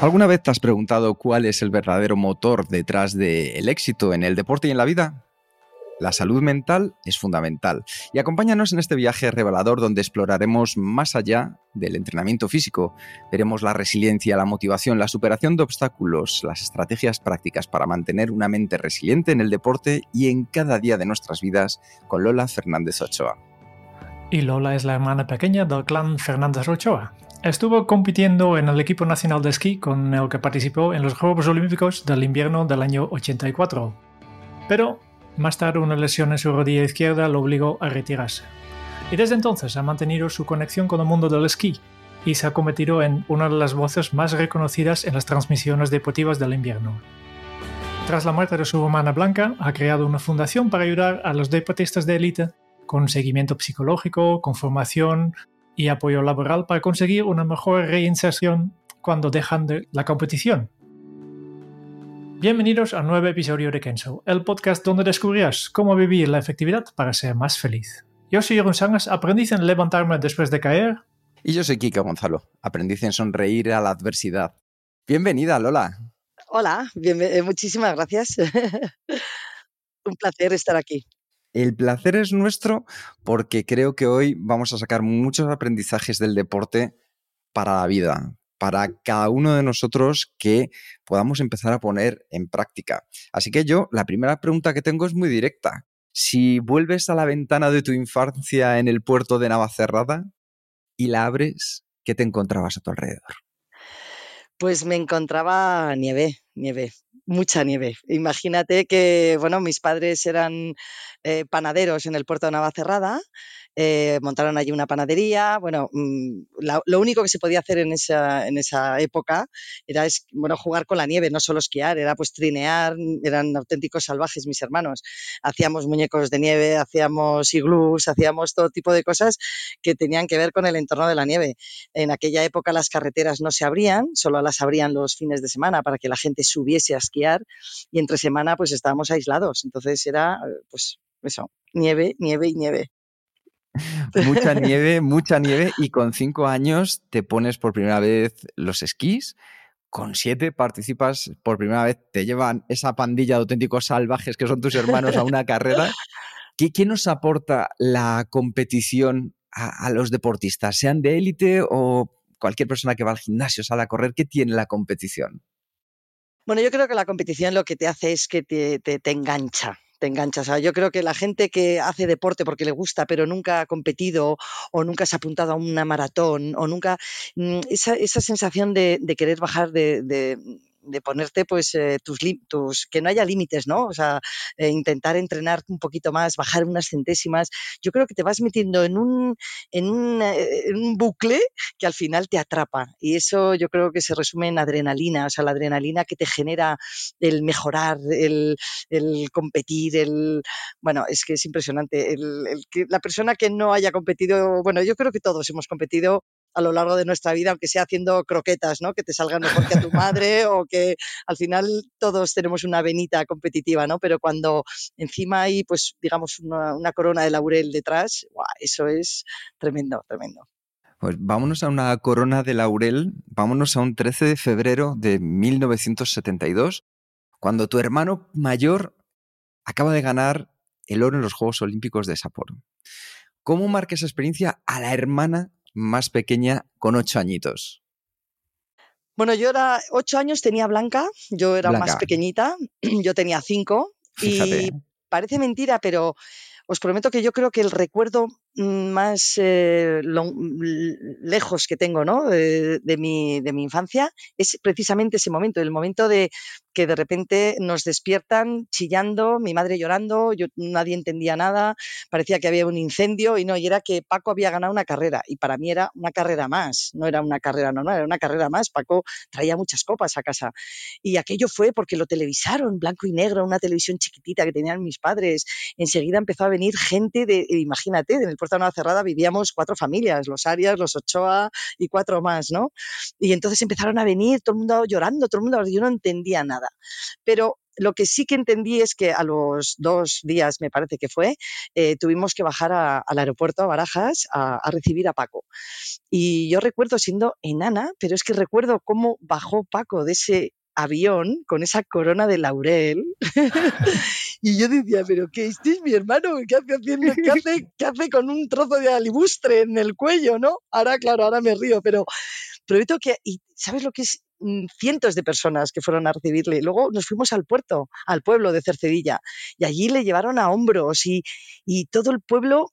¿Alguna vez te has preguntado cuál es el verdadero motor detrás del éxito en el deporte y en la vida? La salud mental es fundamental y acompáñanos en este viaje revelador donde exploraremos más allá del entrenamiento físico. Veremos la resiliencia, la motivación, la superación de obstáculos, las estrategias prácticas para mantener una mente resiliente en el deporte y en cada día de nuestras vidas con Lola Fernández Ochoa. Y Lola es la hermana pequeña del clan Fernández Ochoa. Estuvo compitiendo en el equipo nacional de esquí con el que participó en los Juegos Olímpicos del invierno del año 84. Pero más tarde una lesión en su rodilla izquierda lo obligó a retirarse. Y desde entonces ha mantenido su conexión con el mundo del esquí y se ha convertido en una de las voces más reconocidas en las transmisiones deportivas del invierno. Tras la muerte de su hermana Blanca, ha creado una fundación para ayudar a los deportistas de élite con seguimiento psicológico, con formación y apoyo laboral para conseguir una mejor reinserción cuando dejan de la competición. Bienvenidos a un nuevo episodio de Kenzo, el podcast donde descubrirás cómo vivir la efectividad para ser más feliz. Yo soy Jeroen Sangas, aprendiz en levantarme después de caer. Y yo soy Kike Gonzalo, aprendiz en sonreír a la adversidad. Bienvenida, Lola. Hola, eh, muchísimas gracias. Un placer estar aquí. El placer es nuestro porque creo que hoy vamos a sacar muchos aprendizajes del deporte para la vida, para cada uno de nosotros que podamos empezar a poner en práctica. Así que yo, la primera pregunta que tengo es muy directa. Si vuelves a la ventana de tu infancia en el puerto de Navacerrada y la abres, ¿qué te encontrabas a tu alrededor? Pues me encontraba nieve, nieve, mucha nieve. Imagínate que, bueno, mis padres eran eh, panaderos en el puerto de Navacerrada eh, montaron allí una panadería. Bueno, mm, lo único que se podía hacer en esa, en esa época era bueno, jugar con la nieve, no solo esquiar, era pues trinear, eran auténticos salvajes mis hermanos. Hacíamos muñecos de nieve, hacíamos iglús, hacíamos todo tipo de cosas que tenían que ver con el entorno de la nieve. En aquella época las carreteras no se abrían, solo las abrían los fines de semana para que la gente subiese a esquiar y entre semana pues estábamos aislados. Entonces era pues eso, nieve, nieve y nieve mucha nieve, mucha nieve y con cinco años te pones por primera vez los esquís. Con siete participas por primera vez, te llevan esa pandilla de auténticos salvajes que son tus hermanos a una carrera. ¿Qué, qué nos aporta la competición a, a los deportistas, sean de élite o cualquier persona que va al gimnasio, sale a correr? ¿Qué tiene la competición? Bueno, yo creo que la competición lo que te hace es que te, te, te engancha te enganchas. yo creo que la gente que hace deporte porque le gusta, pero nunca ha competido o nunca se ha apuntado a una maratón o nunca, mm, esa, esa sensación de, querer bajar de de ponerte pues eh, tus, tus, que no haya límites, ¿no? O sea, eh, intentar entrenar un poquito más, bajar unas centésimas. Yo creo que te vas metiendo en un, en un, eh, en un bucle que al final te atrapa. Y eso yo creo que se resume en adrenalina, o sea, la adrenalina que te genera el mejorar, el, el competir, el... Bueno, es que es impresionante. El, el, la persona que no haya competido, bueno, yo creo que todos hemos competido a lo largo de nuestra vida, aunque sea haciendo croquetas, ¿no? Que te salgan mejor que a tu madre o que al final todos tenemos una venita competitiva, ¿no? Pero cuando encima hay, pues, digamos, una, corona de laurel detrás, eso es tremendo, tremendo. Pues vámonos a una corona de laurel, vámonos a un 13 de febrero de 1972, cuando tu hermano mayor acaba de ganar el oro en los Juegos Olímpicos de Sapporo. ¿Cómo marca esa experiencia a la hermana más pequeña con ocho añitos? Bueno, yo era ocho años, tenía Blanca, yo era más pequeñita, yo tenía cinco y parece mentira, pero os prometo que yo creo que el recuerdo más eh, lejos que tengo ¿no? de, mi, de mi infancia es precisamente ese momento, el momento de que de repente nos despiertan chillando, mi madre llorando, yo, nadie entendía nada, parecía que había un incendio y no, y era que Paco había ganado una carrera y para mí era una carrera más, no era una carrera normal, era una carrera más, Paco traía muchas copas a casa y aquello fue porque lo televisaron, blanco y negro, una televisión chiquitita que tenían mis padres, enseguida empezó a venir gente de, imagínate, en el Puerto de Nueva Cerrada vivíamos cuatro familias, los Arias, los Ochoa y cuatro más, ¿no? Y entonces empezaron a venir, todo el mundo llorando, todo el mundo, yo no entendía nada. Pero lo que sí que entendí es que a los dos días, me parece que fue, eh, tuvimos que bajar al aeropuerto a Barajas a, recibir a Paco. Y yo recuerdo siendo enana, pero es que recuerdo cómo bajó Paco de ese avión con esa corona de laurel. y yo decía, pero ¿qué este es mi hermano? ¿Qué hace, haciendo, qué hace, qué hace con un trozo de alibustre en el cuello, no? Ahora, claro, ahora me río, pero prometo que, y ¿sabes lo que es? Mm, cientos de personas que fueron a recibirle. Luego nos fuimos al puerto, al pueblo de Cercedilla, y allí le llevaron a hombros y, y todo el pueblo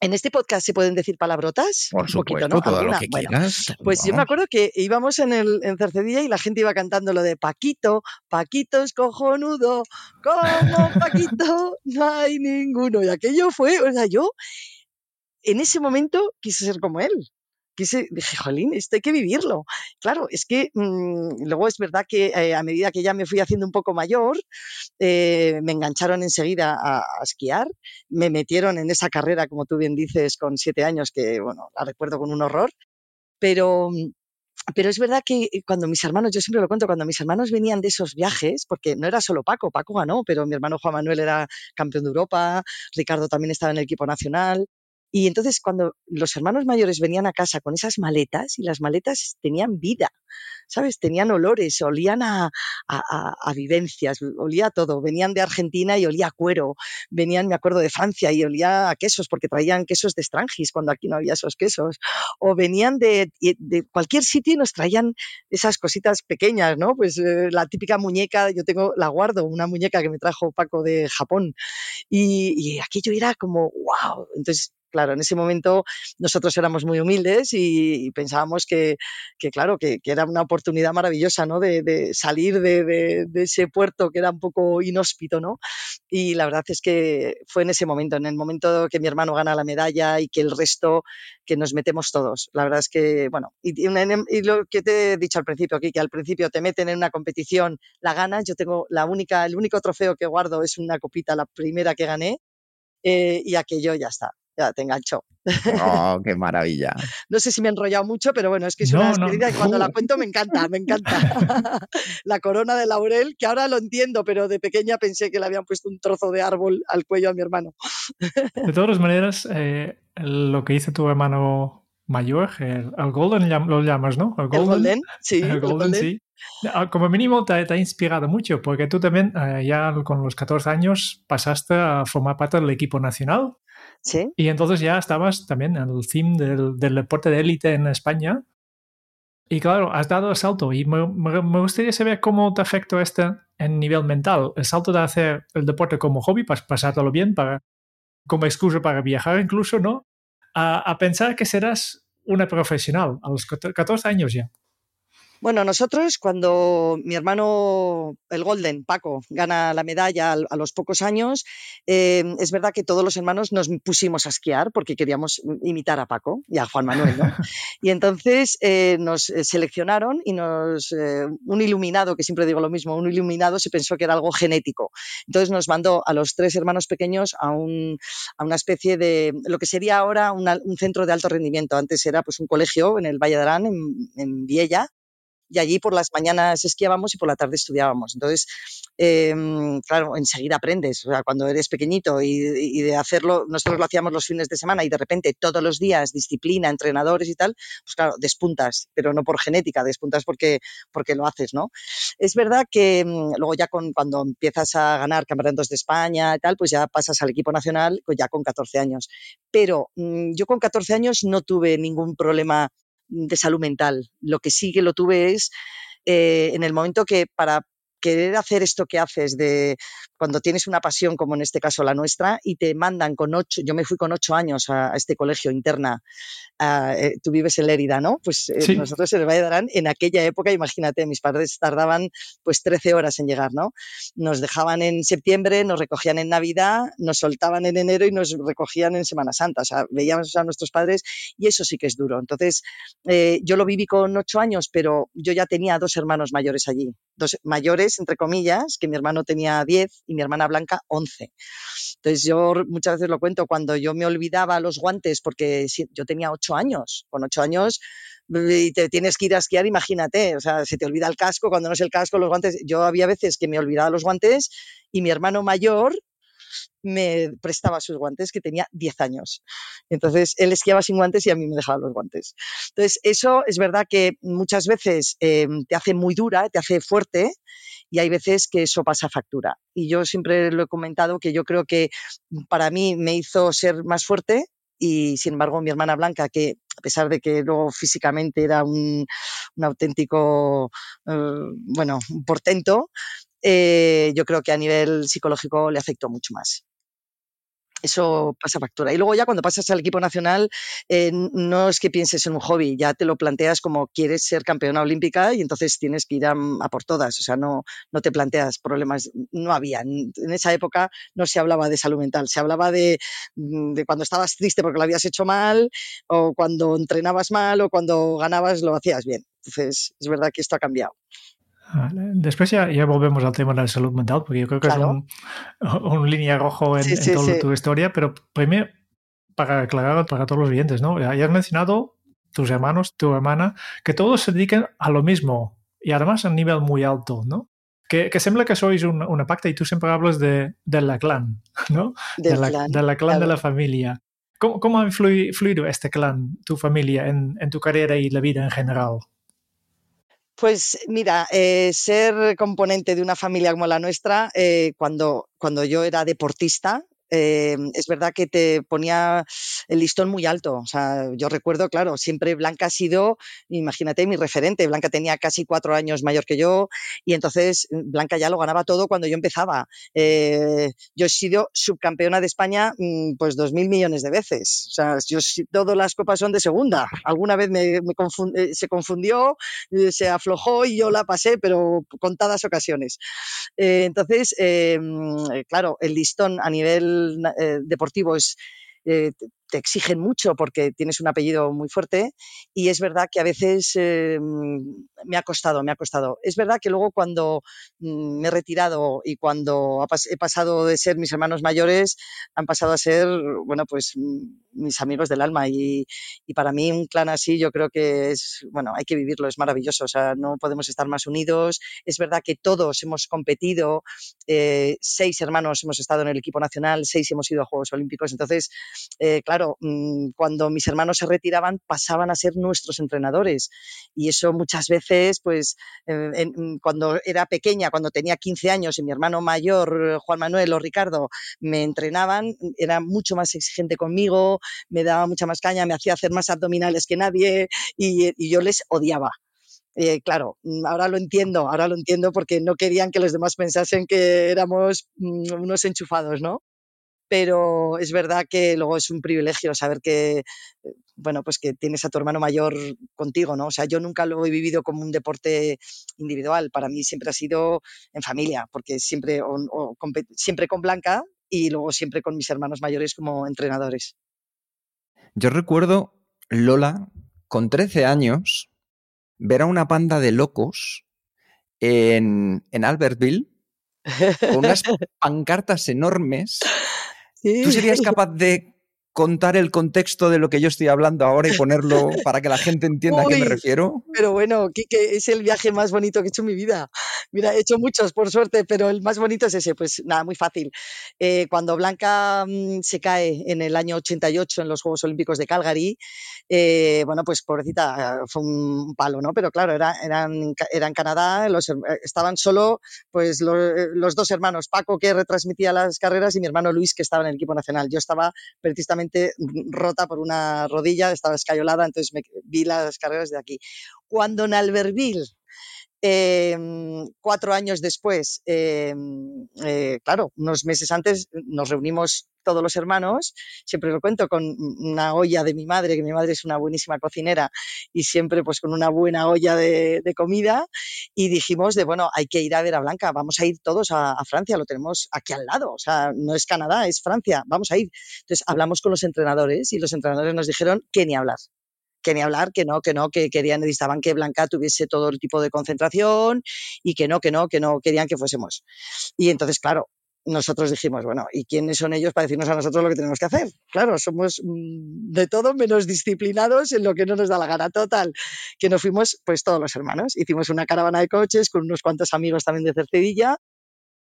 en este podcast se pueden decir palabrotas. Por supuesto, un poquito, ¿no? todo lo que quieras. Pues yo me acuerdo que íbamos en, el, en Cercedilla y la gente iba cantando lo de Paquito, Paquito es cojonudo, como Paquito no hay ninguno. Y aquello fue, o sea, yo en ese momento quise ser como él dije, jolín, esto hay que vivirlo. Claro, es que mm, luego es verdad que eh, a medida que ya me fui haciendo un poco mayor, eh, me engancharon enseguida a, esquiar, me metieron en esa carrera, como tú bien dices, con siete años, que bueno, la recuerdo con un horror, pero pero es verdad que cuando mis hermanos, yo siempre lo cuento, cuando mis hermanos venían de esos viajes, porque no era solo Paco, Paco ganó, pero mi hermano Juan Manuel era campeón de Europa, Ricardo también estaba en el equipo nacional, y entonces cuando los hermanos mayores venían a casa con esas maletas y las maletas tenían vida, ¿sabes? Tenían olores, olían a, a, vivencias, olía a todo. Venían de Argentina y olía a cuero. Venían, me acuerdo, de Francia y olía a quesos porque traían quesos de Strangis cuando aquí no había esos quesos. O venían de, de cualquier sitio y nos traían esas cositas pequeñas, ¿no? Pues eh, la típica muñeca, yo tengo, la guardo, una muñeca que me trajo Paco de Japón. Y, y aquello era como, wow. Entonces claro, en ese momento nosotros éramos muy humildes y, pensábamos que, claro, que, era una oportunidad maravillosa, ¿no? De, salir de, ese puerto que era un poco inhóspito, ¿no? Y la verdad es que fue en ese momento, en el momento que mi hermano gana la medalla y que el resto, que nos metemos todos. La verdad es que, bueno, y, lo que te he dicho al principio aquí, que al principio te meten en una competición, la ganas, yo tengo la única, el único trofeo que guardo es una copita, la primera que gané, eh, y aquello ya está ya te enganchó. Oh, qué maravilla. No sé si me he enrollado mucho, pero bueno, es que es una despedida y cuando la cuento me encanta, me encanta. la corona de laurel, que ahora lo entiendo, pero de pequeña pensé que le habían puesto un trozo de árbol al cuello a mi hermano. de todas maneras, eh, lo que hizo tu hermano mayor, el, Golden lo llamas, ¿no? El Golden, sí. El Golden, sí. Ah, como mínimo te, ha inspirado mucho, porque tú también eh, ya con los 14 años pasaste a formar parte del equipo nacional. Y entonces ya estabas también en el theme del, deporte de élite en España. Y claro, has dado el salto y me, me, gustaría saber cómo te afectó este en nivel mental. El salto de hacer el deporte como hobby, para pasártelo bien, para, como excusa para viajar incluso, ¿no? A, a pensar que serás una profesional a los 14 años ya. Bueno, nosotros cuando mi hermano, el Golden, Paco, gana la medalla a, los pocos años, eh, es verdad que todos los hermanos nos pusimos a esquiar porque queríamos imitar a Paco y a Juan Manuel, ¿no? Y entonces eh, nos eh, seleccionaron y nos, un iluminado, que siempre digo lo mismo, un iluminado se pensó que era algo genético. Entonces nos mandó a los tres hermanos pequeños a, un, a una especie de, lo que sería ahora un centro de alto rendimiento. Antes era pues un colegio en el Valle de Arán, en, en Viella, y allí por las mañanas esquiábamos y por la tarde estudiábamos. Entonces, em, claro, enseguida aprendes. O sea, cuando eres pequeñito y, de hacerlo, nosotros lo hacíamos los fines de semana y de repente todos los días, disciplina, entrenadores y tal, pues claro, despuntas, pero no por genética, despuntas porque, porque lo haces, ¿no? Es verdad que em, luego ya con, cuando empiezas a ganar campeonatos de España y tal, pues ya pasas al equipo nacional pues ya con 14 años. Pero mm, yo con 14 años no tuve ningún problema de salud mental. Lo que sí que lo tuve es eh, en el momento que para querer hacer esto que haces de cuando tienes una pasión como en este caso la nuestra y te mandan con ocho, yo me fui con ocho años a, este colegio interna, eh, tú vives en Lérida, ¿no? Pues eh, nosotros en el Valle de en aquella época, imagínate, mis padres tardaban pues 13 horas en llegar, ¿no? Nos dejaban en septiembre, nos recogían en Navidad, nos soltaban en enero y nos recogían en Semana Santa, o sea, veíamos a nuestros padres y eso sí que es duro. Entonces, eh, yo lo viví con ocho años, pero yo ya tenía dos hermanos mayores allí, dos mayores, entre comillas, que mi hermano tenía 10 y mi hermana Blanca 11. Entonces yo muchas veces lo cuento, cuando yo me olvidaba los guantes, porque yo tenía ocho años, con ocho años y te tienes que ir a esquiar, imagínate, o sea, se te olvida el casco, cuando no es el casco, los guantes. Yo había veces que me olvidaba los guantes y mi hermano mayor me prestaba sus guantes, que tenía 10 años. Entonces, él esquiaba sin guantes y a mí me dejaba los guantes. Entonces, eso es verdad que muchas veces em, te hace muy dura, te hace fuerte y hay veces que eso pasa factura. Y yo siempre lo he comentado que yo creo que para mí me hizo ser más fuerte y sin embargo mi hermana Blanca, que a pesar de que luego físicamente era un, auténtico, eh, bueno, un portento, eh, yo creo que a nivel psicológico le afectó mucho más eso pasa factura. Y luego ya cuando pasas al equipo nacional, eh, no es que pienses en un hobby, ya te lo planteas como quieres ser campeona olímpica y entonces tienes que ir a, por todas. O sea, no, no te planteas problemas. No había. En esa época no se hablaba de salud mental, se hablaba de, mm, de cuando estabas triste porque lo habías hecho mal, o cuando entrenabas mal, o cuando ganabas lo hacías bien. Entonces, es verdad que esto ha cambiado. Después ya, ya, volvemos al tema de la salud mental, porque yo creo que es un, un, línea rojo en, toda tu historia, pero primero, para aclarar para todos los oyentes, ¿no? Ya, has mencionado tus hermanos, tu hermana, que todos se dediquen a lo mismo y además a un nivel muy alto, ¿no? Que, que sembla que sois una pacta y tú siempre hablas de, de la clan, ¿no? de, la, clan, de la clan de la familia. ¿Cómo, cómo ha influido este clan, tu familia, en, en tu carrera y la vida en general? Pues mira, eh, ser componente de una familia como la nuestra, eh, cuando, cuando yo era deportista, eh, es verdad que te ponía el listón muy alto. O sea, yo recuerdo, claro, siempre Blanca ha sido, imagínate, mi referente. Blanca tenía casi cuatro años mayor que yo y entonces mm, Blanca ya lo ganaba todo cuando yo empezaba. Eh, yo he sido subcampeona de España mm, pues dos mil millones de veces. O sea, todas las copas son de segunda. Alguna vez me, eh, se confundió, se aflojó y yo la pasé, pero contadas ocasiones. entonces, mm, claro, el listón a nivel eh, deportivo es, eh, te exigen mucho porque tienes un apellido muy fuerte y es verdad que a veces eh, me ha costado, me ha costado. Es verdad que luego cuando mm, me he retirado y cuando he pasado de ser mis hermanos mayores, han pasado a ser, bueno, pues mm, mis amigos del alma y, y para mí un clan así yo creo que es, bueno, hay que vivirlo, es maravilloso, o sea, no podemos estar más unidos. Es verdad que todos hemos competido, eh, seis hermanos hemos estado en el equipo nacional, seis hemos ido a Juegos Olímpicos, entonces, claro, claro, mm, cuando mis hermanos se retiraban pasaban a ser nuestros entrenadores y eso muchas veces, pues eh, mm, cuando era pequeña, cuando tenía 15 años y mi hermano mayor, Juan Manuel o Ricardo, me entrenaban, era mucho más exigente conmigo, me daba mucha más caña, me hacía hacer más abdominales que nadie y, yo les odiaba. Eh, claro, mm, ahora lo entiendo, ahora lo entiendo porque no querían que los demás pensasen que éramos unos enchufados, ¿no? Pero es verdad que luego es un privilegio saber que, eh, bueno, pues que tienes a tu hermano mayor contigo, ¿no? O sea, yo nunca lo he vivido como un deporte individual, para mí siempre ha sido en familia, porque siempre, siempre con Blanca y luego siempre con mis hermanos mayores como entrenadores. Yo recuerdo, Lola, con 13 años, ver a una panda de locos en, en Albertville con unas pancartas enormes ¿Tú serías capaz de contar el contexto de lo que yo estoy hablando ahora y ponerlo para que la gente entienda a qué me refiero? Pero bueno, es el viaje más bonito que he hecho en mi vida. Mira, he hecho muchos, por suerte, pero el más bonito es ese. Pues nada, muy fácil. Eh, cuando Blanca mm, se cae en el año 88 en los Juegos Olímpicos de Calgary, eh, bueno, pues pobrecita, fue un palo, ¿no? Pero claro, era, eran, era en Canadá, los, eh, estaban solo pues los dos hermanos, Paco que retransmitía las carreras y mi hermano Luis que estaba en el equipo nacional. Yo estaba precisamente rota por una rodilla, estaba escayolada, entonces me vi las carreras de aquí. Cuando en Albertville Em, cuatro años después, em, eh, claro, unos meses antes nos reunimos todos los hermanos, siempre lo cuento con una olla de mi madre, que mi madre es una buenísima cocinera y siempre pues con una buena olla de, comida y dijimos de, bueno, hay que ir a ver a Blanca, vamos a ir todos a, a, Francia, lo tenemos aquí al lado, o sea, no es Canadá, es Francia, vamos a ir. Entonces hablamos con los entrenadores y los entrenadores nos dijeron que ni hablar, que ni hablar, que no, que no, que querían, necesitaban que Blanca tuviese todo el tipo de concentración y que no, que no, que no querían que fuésemos. Y entonces, claro, nosotros dijimos, bueno, ¿y quiénes son ellos para decirnos a nosotros lo que tenemos que hacer? Claro, somos mm, de todo menos disciplinados en lo que no nos da la gana. Total, que nos fuimos pues todos los hermanos. Hicimos una caravana de coches con unos cuantos amigos también de Cercedilla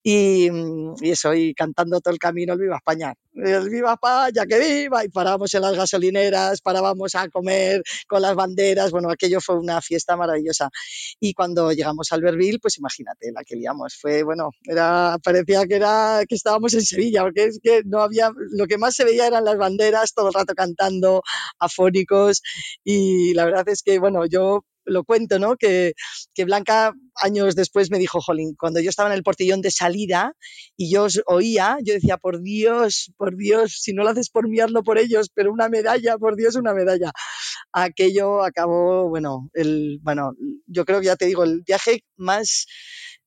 y, mm, y, eso, y cantando todo el camino el Viva España. El Viva España, que viva, y parábamos en las gasolineras, parábamos a comer con las banderas, bueno, aquello fue una fiesta maravillosa. Y cuando llegamos al Berbil, pues imagínate la que liamos, fue, bueno, era, parecía que, era, que estábamos en Sevilla, porque es que no había, lo que más se veía eran las banderas, todo el rato cantando, afónicos, y la verdad es que, bueno, yo lo cuento, ¿no? Que, que, Blanca años después me dijo, Jolín, cuando yo estaba en el portillón de salida y yo os oía, yo decía, por Dios, por Dios, si no lo haces por mí, hazlo por ellos, pero una medalla, por Dios, una medalla. Aquello acabó, bueno, el, bueno, yo creo que ya te digo, el viaje más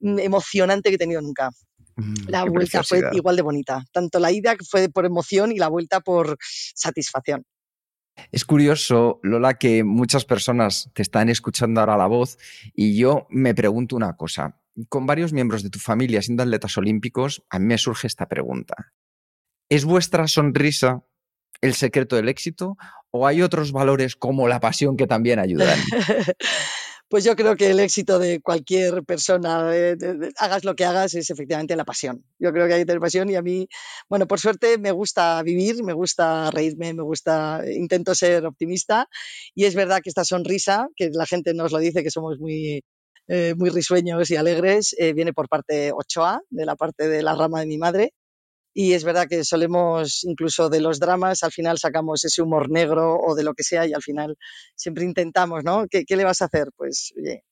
emocionante que he tenido nunca. Mm, la vuelta fue igual de bonita. Tanto la ida fue por emoción y la vuelta por satisfacción. Es curioso, Lola, que muchas personas te están escuchando ahora la voz y yo me pregunto una cosa. Con varios miembros de tu familia siendo atletas olímpicos, a mí me surge esta pregunta. ¿Es vuestra sonrisa el secreto del éxito o hay otros valores como la pasión que también ayudan? pues yo creo que el éxito de cualquier persona, hagas lo que hagas, es efectivamente la pasión. Yo creo que hay que tener pasión y a mí, bueno, por suerte me gusta vivir, me gusta reírme, me gusta, intento ser optimista y es verdad que esta sonrisa, que la gente nos lo dice que somos muy, eh, muy risueños y alegres, eh, viene por parte Ochoa, de la parte de la rama de mi madre, y es verdad que solemos, incluso de los dramas, al final sacamos ese humor negro o de lo que sea y al final siempre intentamos, ¿no? ¿Qué, le vas a hacer? Pues, oye,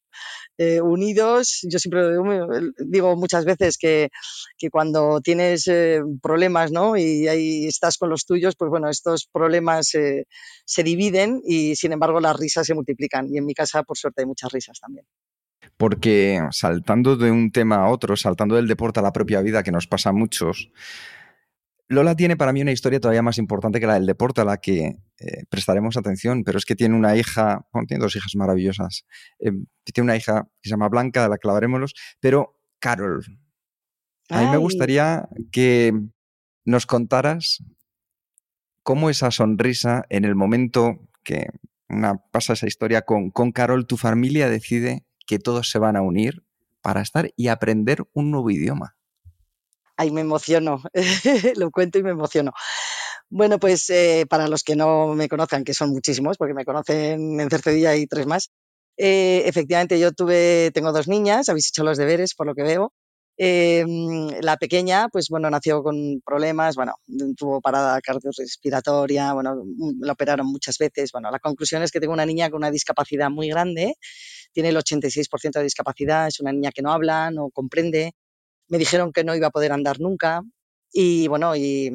eh, unidos. Yo siempre digo muchas veces que, que cuando tienes eh, problemas ¿no? y ahí estás con los tuyos, pues bueno, estos problemas se dividen y sin embargo las risas se multiplican. Y en mi casa, por suerte, hay muchas risas también porque saltando de un tema a otro, saltando del deporte a la propia vida, que nos pasa a muchos, Lola tiene para mí una historia todavía más importante que la del deporte, a la que eh, prestaremos atención, pero es que tiene una hija, bueno, tiene dos hijas maravillosas, eh, tiene una hija que se llama Blanca, de la que hablaremos, pero Carol. A mí me gustaría que nos contaras cómo esa sonrisa en el momento que una, pasa esa historia con, con Carol, tu familia decide que todos se van a unir para estar y aprender un nuevo idioma. Ay, me emociono, lo cuento y me emociono. Bueno, pues eh, para los que no me conozcan, que son muchísimos, porque me conocen en Cercedilla y tres más, eh, efectivamente yo tuve, tengo dos niñas, habéis hecho los deberes por lo que veo. Em, la pequeña, pues bueno, nació con problemas, bueno, tuvo parada cardiorrespiratoria, bueno, la operaron muchas veces. Bueno, la conclusión es que tengo una niña con una discapacidad muy grande tiene el 86% de discapacidad, es una niña que no habla, no comprende. Me dijeron que no iba a poder andar nunca y bueno, y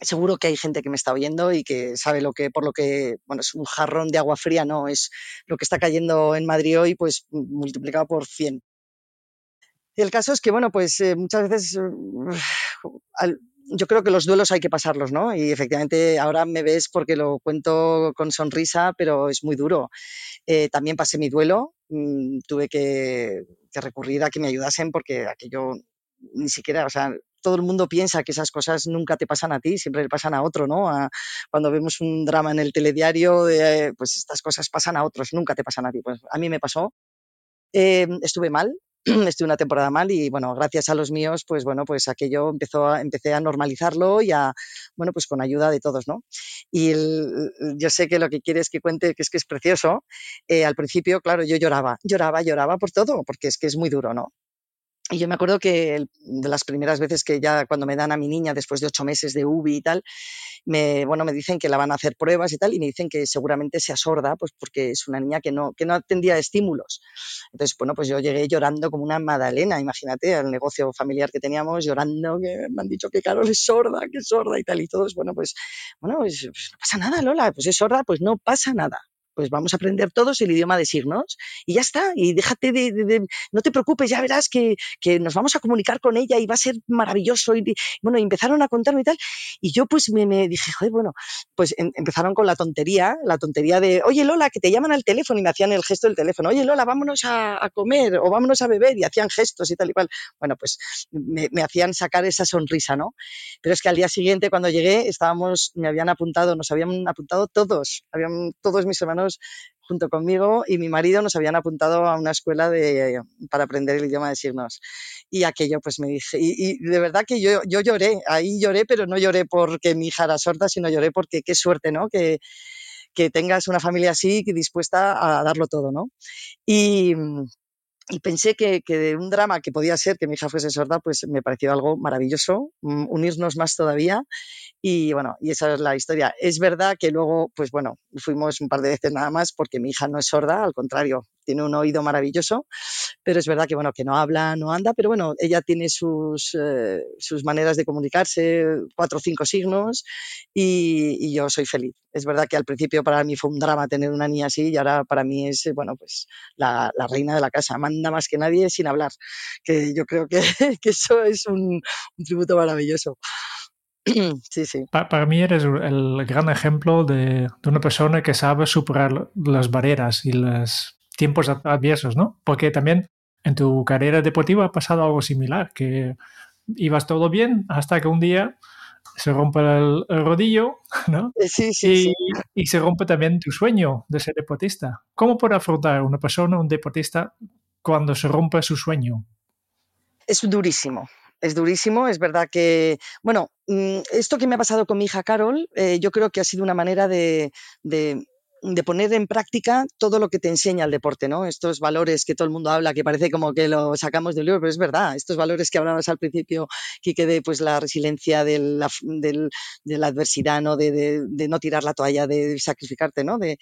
seguro que hay gente que me está oyendo y que sabe lo que, por lo que, bueno, es un jarrón de agua fría, no, es lo que está cayendo en Madrid hoy, pues multiplicado por 100. El caso es que, bueno, pues eh, muchas veces yo creo que los duelos hay que pasarlos, ¿no? Y efectivamente ahora me ves porque lo cuento con sonrisa, pero es muy duro. Eh, también pasé mi duelo, mm, tuve que, recurrir a que me ayudasen porque aquello ni siquiera, o sea, todo el mundo piensa que esas cosas nunca te pasan a ti, siempre le pasan a otro, ¿no? cuando vemos un drama en el telediario, pues estas cosas pasan a otros, nunca te pasan a ti. Pues a mí me pasó. Eh, estuve mal, estuve una temporada mal y bueno, gracias a los míos, pues bueno, pues aquello empezó a, empecé a normalizarlo y a, bueno, pues con ayuda de todos, ¿no? Y yo sé que lo que quieres que cuente, que es que es precioso, eh, al principio, claro, yo lloraba, lloraba, lloraba por todo, porque es que es muy duro, ¿no? Y yo me acuerdo que las primeras veces que ya cuando me dan a mi niña después de ocho meses de UBI y tal, me, bueno, me dicen que la van a hacer pruebas y tal, y me dicen que seguramente sea sorda, pues porque es una niña que no, que no atendía estímulos. Entonces, bueno, pues yo llegué llorando como una madalena, imagínate, al negocio familiar que teníamos, llorando, que me han dicho que Carol es sorda, que es sorda y tal, y todos, bueno, pues, bueno, pues, pues no pasa nada, Lola, pues es sorda, pues no pasa nada pues vamos a aprender todos el idioma de signos y ya está. Y déjate de, no te preocupes, ya verás que, nos vamos a comunicar con ella y va a ser maravilloso. Y bueno, empezaron a contarme y tal. Y yo pues me, dije, joder, bueno, pues em, empezaron con la tontería, la tontería de, oye Lola, que te llaman al teléfono y me hacían el gesto del teléfono, oye Lola, vámonos a, comer o vámonos a beber y hacían gestos y tal y cual. Bueno, pues me hacían sacar esa sonrisa, ¿no? Pero es que al día siguiente cuando llegué estábamos, me habían apuntado, nos habían apuntado todos, habían todos mis hermanos junto conmigo y mi marido nos habían apuntado a una escuela para aprender el idioma de signos. Y aquello pues me dije, y, de verdad que yo, yo lloré, ahí lloré, pero no lloré porque mi hija era sorda, sino lloré porque qué suerte, ¿no? Que, que tengas una familia así dispuesta a darlo todo, ¿no? Y, y pensé que, que, de un drama que podía ser que mi hija fuese sorda, pues me pareció algo maravilloso, mm, unirnos más todavía y bueno, y esa es la historia. Es verdad que luego, pues bueno, fuimos un par de veces nada más porque mi hija no es sorda, al contrario, tiene un oído maravilloso, pero es verdad que bueno, que no habla, no anda, pero bueno, ella tiene sus, eh, sus maneras de comunicarse, cuatro o cinco signos, y, yo soy feliz. Es verdad que al principio para mí fue un drama tener una niña así y ahora para mí es, bueno, pues la, la reina de la casa, manda más que nadie sin hablar, que yo creo que, que eso es un, un tributo maravilloso. Sí, sí. para mí eres el gran ejemplo de, de, una persona que sabe superar las barreras y los tiempos adversos, ¿no? Porque también en tu carrera deportiva ha pasado algo similar, que ibas todo bien hasta que un día se rompe el, rodillo, ¿no? Eh, sí, sí, y, y, se rompe también tu sueño de ser deportista. ¿Cómo puede afrontar una persona, un deportista, cuando se rompe su sueño? Es durísimo, es durísimo. Es verdad que, bueno, mm, esto que me ha pasado con mi hija Carol, eh, yo creo que ha sido una manera de, de, de, poner en práctica todo lo que te enseña el deporte, ¿no? Estos valores que todo el mundo habla, que parece como que lo sacamos del libro, pero es verdad. Estos valores que hablabas al principio, que quede pues la resiliencia de la, adversidad, ¿no? De, no tirar la toalla, de sacrificarte, ¿no? De,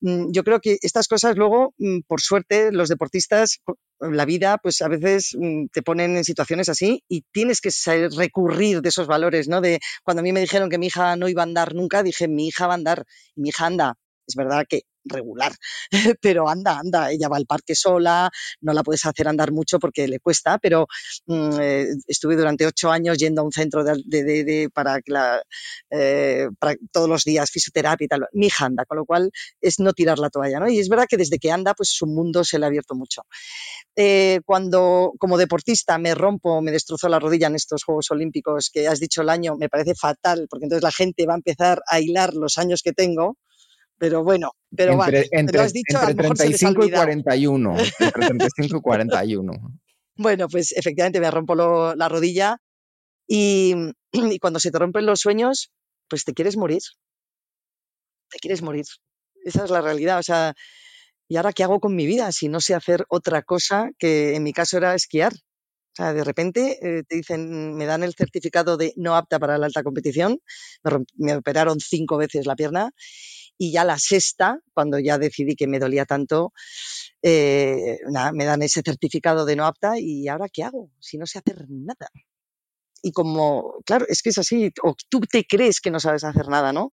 mm, yo creo que estas cosas luego, mm, por suerte, los deportistas la vida, pues a veces mm, te ponen en situaciones así y tienes que recurrir de esos valores, ¿no? De cuando a mí me dijeron que mi hija no iba a andar nunca, dije, mi hija va a andar mi hija anda. Es verdad que regular, pero anda, anda, ella va al parque sola, no la puedes hacer andar mucho porque le cuesta, pero mm, eh, estuve durante ocho años yendo a un centro de, de, para, la, eh, para todos los días, fisioterapia y tal. Mi hija anda, con lo cual es no tirar la toalla, ¿no? Y es verdad que desde que anda, pues su mundo se le ha abierto mucho. Eh, cuando como deportista me rompo, me destrozo la rodilla en estos Juegos Olímpicos, que has dicho el año, me parece fatal, porque entonces la gente va a empezar a hilar los años que tengo pero bueno, pero entre, entre, has dicho, entre 35 y 41. Entre 35 y 41. Bueno, pues efectivamente me rompo la rodilla y, y, cuando se te rompen los sueños, pues te quieres morir. Te quieres morir. Esa es la realidad. O sea, ¿y ahora qué hago con mi vida si no sé hacer otra cosa que en mi caso era esquiar? O sea, de repente eh, te dicen, me dan el certificado de no apta para la alta competición, me, me operaron cinco veces la pierna y ya la sexta, cuando ya decidí que me dolía tanto, eh, nada, me dan ese certificado de no apta y ahora qué hago si no sé hacer nada. Y como, claro, es que es así, o tú te crees que no sabes hacer nada, ¿no?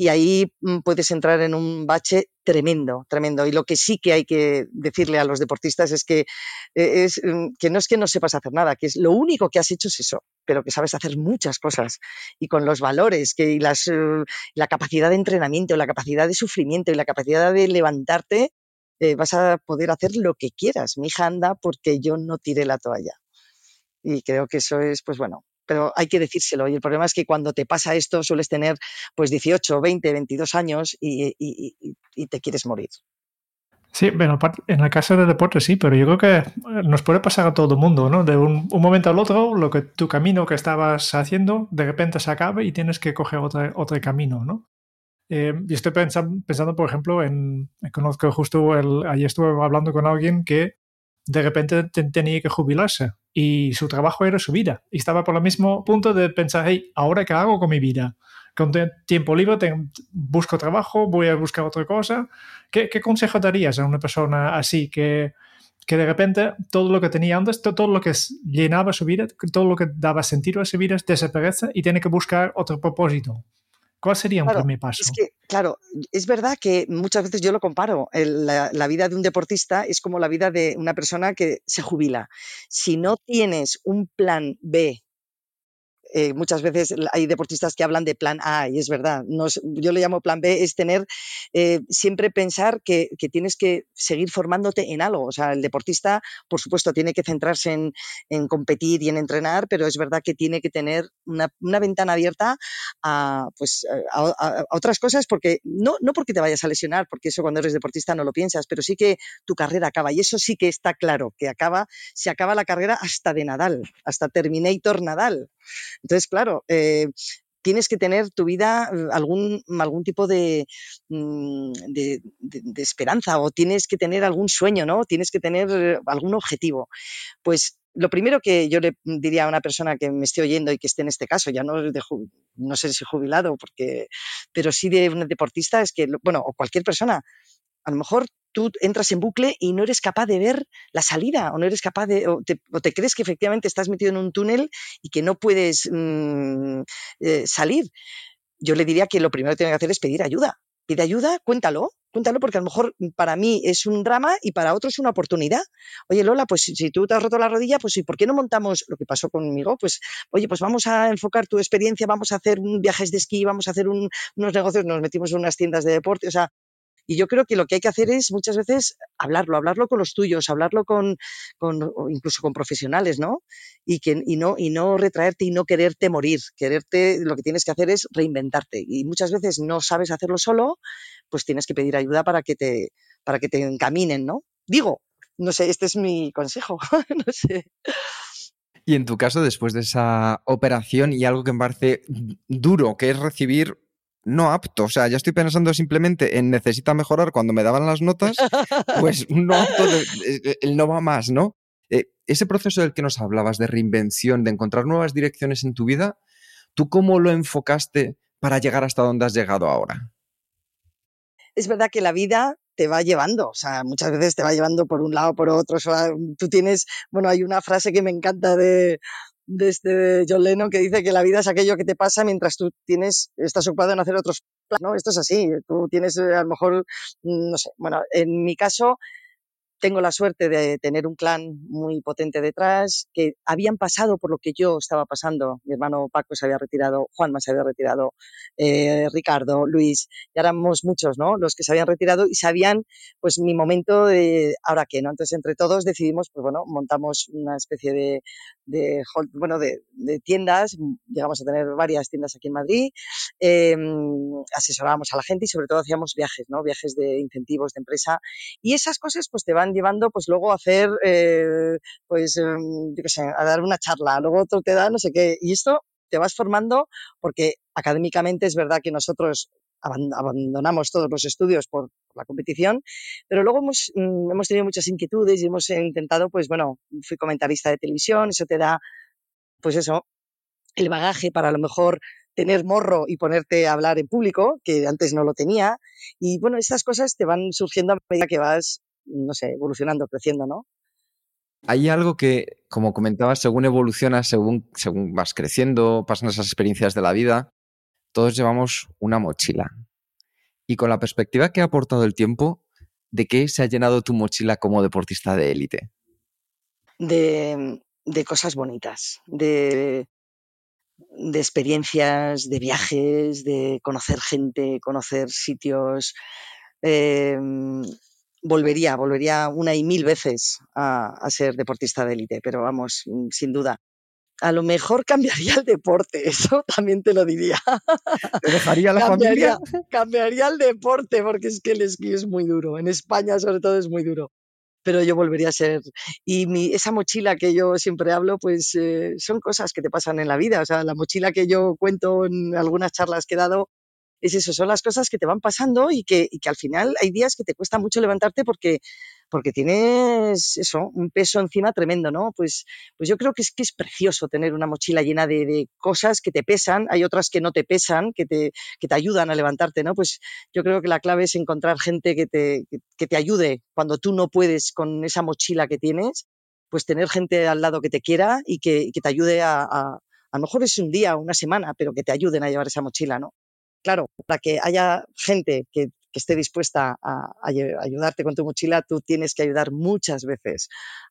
Y ahí mm, puedes entrar en un bache tremendo, tremendo. Y lo que sí que hay que decirle a los deportistas es que, eh, es, mm, que no es que no sepas hacer nada, que es lo único que has hecho es eso, pero que sabes hacer muchas cosas. Y con los valores que, y las, eh, la capacidad de entrenamiento, la capacidad de sufrimiento y la capacidad de levantarte, eh, vas a poder hacer lo que quieras. Mi hija anda porque yo no tiré la toalla. Y creo que eso es, pues bueno, pero hay que decírselo. Y el problema es que cuando te pasa esto sueles tener pues 18, 20, 22 años y, te quieres morir. Sí, bueno, en el caso del deporte sí, pero yo creo que eh, nos puede pasar a todo el mundo, ¿no? De un, momento al otro, lo que tu camino que estabas haciendo de repente se acaba y tienes que coger otro, otro camino, ¿no? Eh, y estoy pensando, pensando, por ejemplo, en, conozco justo, el, ayer estuve hablando con alguien que de repente tenía que jubilarse y su trabajo era su vida. Y estaba por el mismo punto de pensar, ¿ahora qué hago con mi vida? con tiempo libre busco trabajo, voy a buscar otra cosa. ¿Qué, ¿Qué, consejo darías a una persona así que, que de repente todo lo que tenía antes, todo lo que llenaba su vida, todo lo que daba sentido a su vida desaparece y tiene que buscar otro propósito? ¿Cuál sería un primer paso? Es que, claro, es verdad que muchas veces yo lo comparo. la, la, vida de un deportista es como la vida de una persona que se jubila. Si no tienes un plan B eh, muchas veces hay deportistas que hablan de plan A y es verdad. yo le llamo plan B, es tener eh, siempre pensar que, tienes que seguir formándote en algo. O sea, el deportista, por supuesto, tiene que centrarse en, competir y en entrenar, pero es verdad que tiene que tener una, ventana abierta a, pues, a, otras cosas, porque no, no porque te vayas a lesionar, porque eso cuando eres deportista no lo piensas, pero sí que tu carrera acaba. Y eso sí que está claro, que acaba, se acaba la carrera hasta de Nadal, hasta Terminator Nadal. Entonces, claro, eh, tienes que tener tu vida eh, algún, algún tipo mm, de, de, esperanza o tienes que tener algún sueño, ¿no? Tienes que tener eh, algún objetivo. Pues lo primero que yo le diría a una persona que me esté oyendo y que esté en este caso, ya no, no sé si jubilado, porque, pero sí de un deportista, es que, bueno, o cualquier persona, a lo mejor tú entras en bucle y no eres capaz de ver la salida o no eres capaz de, o te, crees que efectivamente estás metido en un túnel y que no puedes mm, eh, salir. Yo le diría que lo primero que tiene que hacer es pedir ayuda. Pide ayuda, cuéntalo, cuéntalo porque a lo mejor para mí es un drama y para otro es una oportunidad. Oye, Lola, pues si tú te has roto la rodilla, pues ¿y por qué no montamos lo que pasó conmigo? Pues, oye, pues vamos a enfocar tu experiencia, vamos a hacer viajes de esquí, vamos a hacer unos negocios, nos metimos en unas tiendas de deporte, o sea, y yo creo que lo que hay que hacer es muchas veces hablarlo, hablarlo con los tuyos, hablarlo con, incluso con profesionales, ¿no? Y, que, y, no, y no retraerte y no quererte morir. Quererte, lo que tienes que hacer es reinventarte. Y muchas veces no sabes hacerlo solo, pues tienes que pedir ayuda para que te, para que te encaminen, ¿no? Digo, no sé, este es mi consejo, no sé. Y en tu caso, después de esa operación y algo que me parece duro, que es recibir no apto. O sea, ya estoy pensando simplemente en necesita mejorar cuando me daban las notas, pues no apto, el no va más, ¿no? Eh, ese proceso del que nos hablabas de reinvención, de encontrar nuevas direcciones en tu vida, ¿tú cómo lo enfocaste para llegar hasta donde has llegado ahora? Es verdad que la vida te va llevando, o sea, muchas veces te va llevando por un lado, por otro. O sea, tú tienes, bueno, hay una frase que me encanta de, de este John Lennon que dice que la vida es aquello que te pasa mientras tú tienes, estás ocupado en hacer otros planes, ¿no? Esto es así, tú tienes eh, a lo mejor, mm, no sé, bueno, en mi caso tengo la suerte de tener un clan muy potente detrás, que habían pasado por lo que yo estaba pasando. Mi hermano Paco se había retirado, Juanma se había retirado, eh, Ricardo, Luis, ya éramos muchos, ¿no? Los que se habían retirado y sabían, pues, mi momento de, ahora qué, ¿no? Entonces, entre todos decidimos, pues, bueno, montamos una especie de, bueno, de, tiendas, llegamos a tener varias tiendas aquí en Madrid, em, asesorábamos a la gente y sobre todo hacíamos viajes, ¿no? Viajes de incentivos de empresa y esas cosas, pues, te van llevando pues luego a hacer, eh, pues, em, yo sé, a dar una charla, luego otro te da no sé qué, y esto te vas formando porque académicamente es verdad que nosotros abandonamos todos los estudios por, la competición, pero luego hemos, mm, hemos tenido muchas inquietudes y hemos intentado, pues bueno, fui comentarista de televisión, eso te da, pues eso, el bagaje para a lo mejor tener morro y ponerte a hablar en público, que antes no lo tenía. Y bueno, estas cosas te van surgiendo a medida que vas no sé, evolucionando, creciendo, ¿no? Hay algo que, como comentabas, según evolucionas, según, según vas creciendo, pasan esas experiencias de la vida, todos llevamos una mochila. Y con la perspectiva que ha aportado el tiempo, ¿de qué se ha llenado tu mochila como deportista de élite? De, de, cosas bonitas, de, de experiencias, de viajes, de conocer gente, conocer sitios. Eh, volvería, volvería una y mil veces a, ser deportista de élite, pero vamos, mm, sin duda. A lo mejor cambiaría el deporte, eso también te lo diría. ¿Te dejaría la cambiaría, familia? Cambiaría el deporte, porque es que el esquí es muy duro. En España, sobre todo, es muy duro. Pero yo volvería a ser. Y mi, esa mochila que yo siempre hablo, pues eh, son cosas que te pasan en la vida. O sea, la mochila que yo cuento en algunas charlas que he dado, es eso, son las cosas que te van pasando y que, que al final hay días que te cuesta mucho levantarte porque porque tienes eso, un peso encima tremendo, ¿no? Pues, pues yo creo que es que precioso tener una mochila llena de, cosas que te pesan, hay otras que no te pesan, que te, que te ayudan a levantarte, ¿no? Pues yo creo que la clave es encontrar gente que te, que, te ayude cuando tú no puedes con esa mochila que tienes, pues tener gente al lado que te quiera y que, te ayude a, a, a lo mejor es un día o una semana, pero que te ayuden a llevar esa mochila, ¿no? Claro, para que haya gente que esté dispuesta a, ayudarte con tu mochila, tú tienes que ayudar muchas veces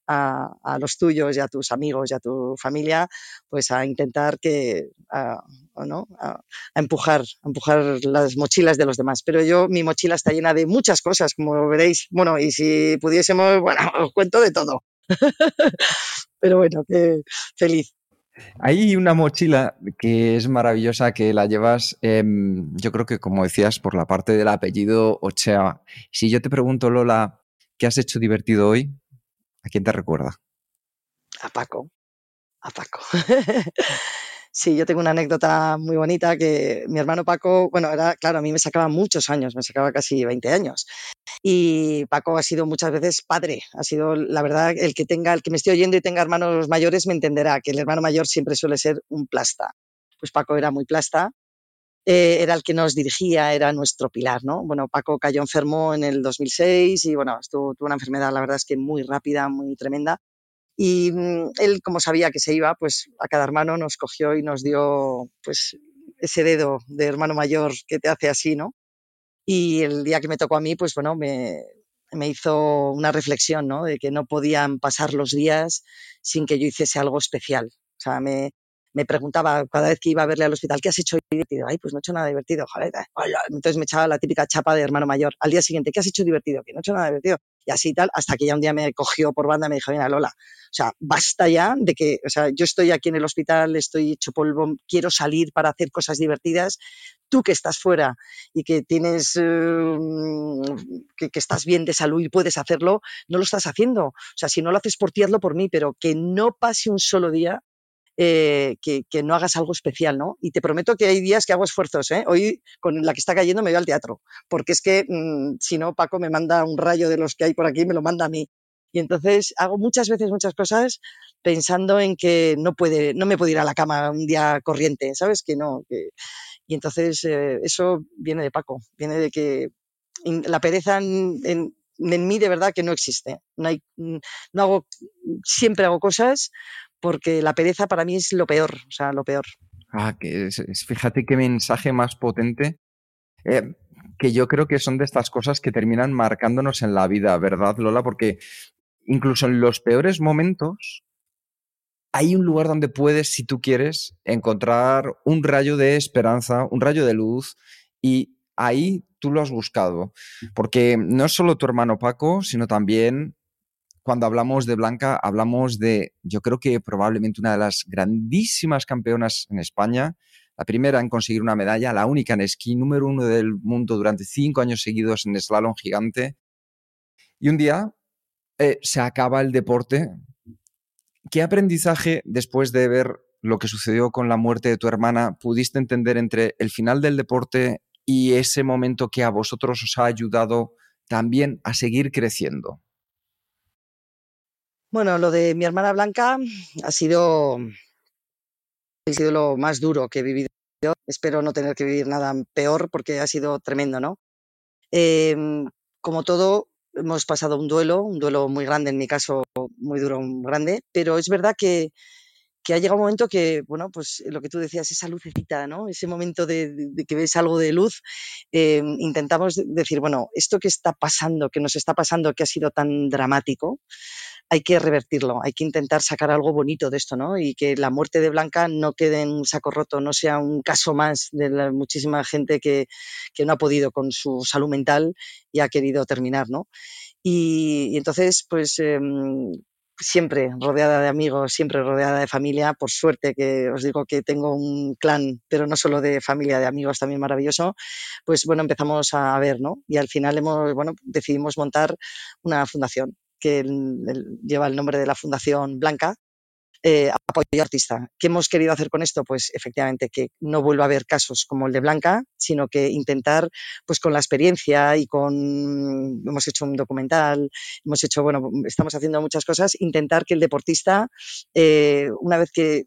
a, los tuyos y a tus amigos y a tu familia, pues a intentar que, a, ¿no? a, empujar, empujar las mochilas de los demás. Pero yo, mi mochila está llena de muchas cosas, como veréis. Bueno, y si pudiésemos, bueno, os cuento de todo. Pero bueno, que feliz. Hay una mochila que es maravillosa, que la llevas, em, yo creo que como decías, por la parte del apellido Ochea. Si yo te pregunto, Lola, ¿qué has hecho divertido hoy? ¿A quién te recuerda? A Paco. A Paco. Sí, yo tengo una anécdota muy bonita que mi hermano Paco, bueno, era, claro, a mí me sacaba muchos años, me sacaba casi 20 años. Y Paco ha sido muchas veces padre, ha sido, la verdad, el que tenga, el que me esté oyendo y tenga hermanos mayores me entenderá que el hermano mayor siempre suele ser un plasta. Pues Paco era muy plasta, eh, era el que nos dirigía, era nuestro pilar, ¿no? Bueno, Paco cayó enfermo en el 2006 y bueno, tuvo una enfermedad, la verdad es que muy rápida, muy tremenda. Y mm, él, como sabía que se iba, pues a cada hermano nos cogió y nos dio pues ese dedo de hermano mayor que te hace así, ¿no? Y el día que me tocó a mí, pues bueno, me, me hizo una reflexión, ¿no? De que no podían pasar los días sin que yo hiciese algo especial. O sea, me, preguntaba cada vez que iba a verle al hospital, ¿qué has hecho divertido? Ay, pues no he hecho nada divertido, joder. Entonces me echaba la típica chapa de hermano mayor. Al día siguiente, ¿qué has hecho divertido? Que no he hecho nada divertido y así tal, hasta que ya un día me cogió por banda y me dijo, mira, Lola, o sea, basta ya de que, o sea, yo estoy aquí en el hospital, estoy hecho polvo, quiero salir para hacer cosas divertidas, tú que estás fuera y que tienes, em, que, que, estás bien de salud y puedes hacerlo, no lo estás haciendo. O sea, si no lo haces por ti, hazlo por mí, pero que no pase un solo día eh, que, no hagas algo especial, ¿no? Y te prometo que hay días que hago esfuerzos, ¿eh? Hoy, con la que está cayendo, me voy al teatro, porque es que mm, si no, Paco me manda un rayo de los que hay por aquí, me lo manda a mí. Y entonces hago muchas veces muchas cosas pensando en que no puede, no me puedo ir a la cama un día corriente, ¿sabes? Que no. Y entonces eh, eso viene de Paco, viene de que la pereza en, mí de verdad que no existe. No, hay, no hago, siempre hago cosas porque la pereza para mí es lo peor, o sea, lo peor. Ah, que es, fíjate qué mensaje más potente. Eh, que yo creo que son de estas cosas que terminan marcándonos en la vida, ¿verdad, Lola? Porque incluso en los peores momentos hay un lugar donde puedes, si tú quieres, encontrar un rayo de esperanza, un rayo de luz y ahí tú lo has buscado. Porque no es solo tu hermano Paco, sino también cuando hablamos de Blanca, hablamos de, yo creo que probablemente una de las grandísimas campeonas en España, la primera en conseguir una medalla, la única en esquí, número uno del mundo durante cinco años seguidos en slalom gigante. Y un día eh, se acaba el deporte. ¿Qué aprendizaje después de ver lo que sucedió con la muerte de tu hermana pudiste entender entre el final del deporte y ese momento que a vosotros os ha ayudado también a seguir creciendo? Bueno, lo de mi hermana Blanca ha sido, ha sido lo más duro que he vivido. Espero no tener que vivir nada peor porque ha sido tremendo, ¿no? Em, como todo, hemos pasado un duelo, un duelo muy grande, en mi caso muy duro, muy grande, pero es verdad que, que ha llegado un momento que, bueno, pues lo que tú decías, esa lucecita, ¿no? Ese momento de, que ves algo de luz, em, intentamos decir, bueno, esto que está pasando, que nos está pasando, que ha sido tan dramático, hay que revertirlo, hay que intentar sacar algo bonito de esto, ¿no? Y que la muerte de Blanca no quede en un saco roto, no sea un caso más de la muchísima gente que, que no ha podido con su salud mental y ha querido terminar, ¿no? Y, entonces, pues em, siempre rodeada de amigos, siempre rodeada de familia. Por suerte que os digo que tengo un clan, pero no solo de familia, de amigos también maravilloso. Pues bueno, empezamos a ver, ¿no? Y al final hemos, bueno, decidimos montar una fundación que lleva el nombre de la Fundación Blanca, eh, apoyo artista. ¿Qué hemos querido hacer con esto? Pues efectivamente que no vuelva a haber casos como el de Blanca, sino que intentar, pues con la experiencia y con, hemos hecho un documental, hemos hecho, bueno, estamos haciendo muchas cosas, intentar que el deportista, eh, una vez que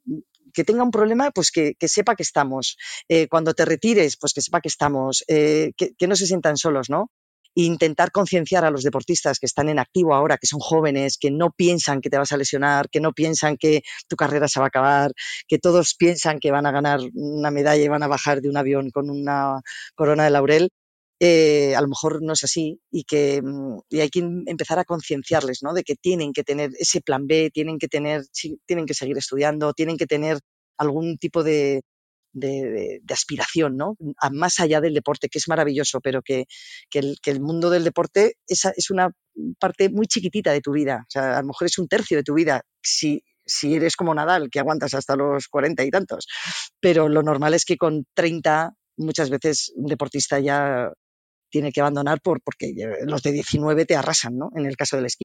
que tenga un problema, pues que, sepa que estamos. Eh, cuando te retires, pues que sepa que estamos, eh, que, que, no se sientan solos, ¿no? Intentar concienciar a los deportistas que están en activo ahora, que son jóvenes, que no piensan que te vas a lesionar, que no piensan que tu carrera se va a acabar, que todos piensan que van a ganar una medalla y van a bajar de un avión con una corona de laurel. Eh, a lo mejor no es así y que mm, y hay que empezar a concienciarles ¿no? de que tienen que tener ese plan B, tienen que tener, tienen que seguir estudiando, tienen que tener algún tipo de, de, aspiración, ¿no? más allá del deporte, que es maravilloso, pero que, el, mundo del deporte es, es, una parte muy chiquitita de tu vida. O sea, a lo mejor es un tercio de tu vida. Si, si eres como Nadal, que aguantas hasta los cuarenta y tantos. Pero lo normal es que con 30 muchas veces un deportista ya tiene que abandonar por, porque los de 19 te arrasan, ¿no? En el caso del esquí.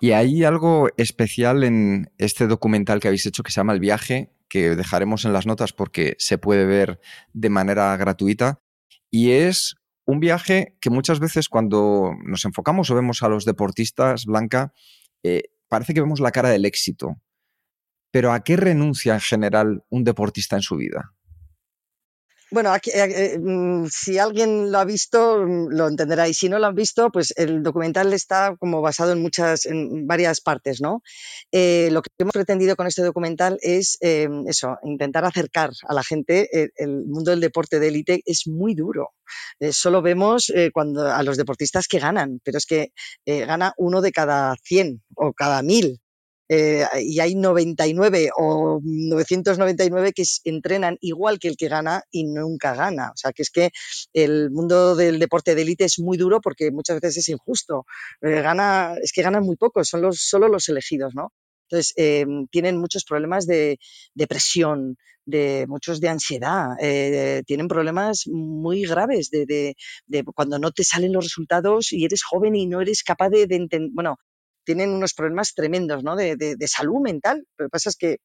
Y hay algo especial en este documental que habéis hecho que se llama El viaje, que dejaremos en las notas porque se puede ver de manera gratuita. Y es un viaje que muchas veces cuando nos enfocamos o vemos a los deportistas, Blanca, eh, parece que vemos la cara del éxito. Pero ¿a qué renuncia en general un deportista en su vida? Bueno, aquí, eh, eh, mm, si alguien lo ha visto, mm, lo entenderá. Y si no lo han visto, pues el documental está como basado en muchas, en varias partes, ¿no? Eh, lo que hemos pretendido con este documental es eso, intentar acercar a la gente. El, mundo del deporte de élite es muy duro. solo vemos cuando a los deportistas que ganan, pero es que gana uno de cada 100 o cada 1000. Eh, y hay 99 o 999 que entrenan igual que el que gana y nunca gana. O sea, que es que el mundo del deporte de élite es muy duro porque muchas veces es injusto. Eh, gana, es que ganan muy pocos, son los, solo los elegidos, ¿no? Entonces, eh, tienen muchos problemas de depresión, de muchos de ansiedad, tienen problemas muy graves de, de, de, cuando no te salen los resultados y eres joven y no eres capaz de, entender, bueno, tienen unos problemas tremendos ¿no? de, de, salud mental. Lo que pasa es que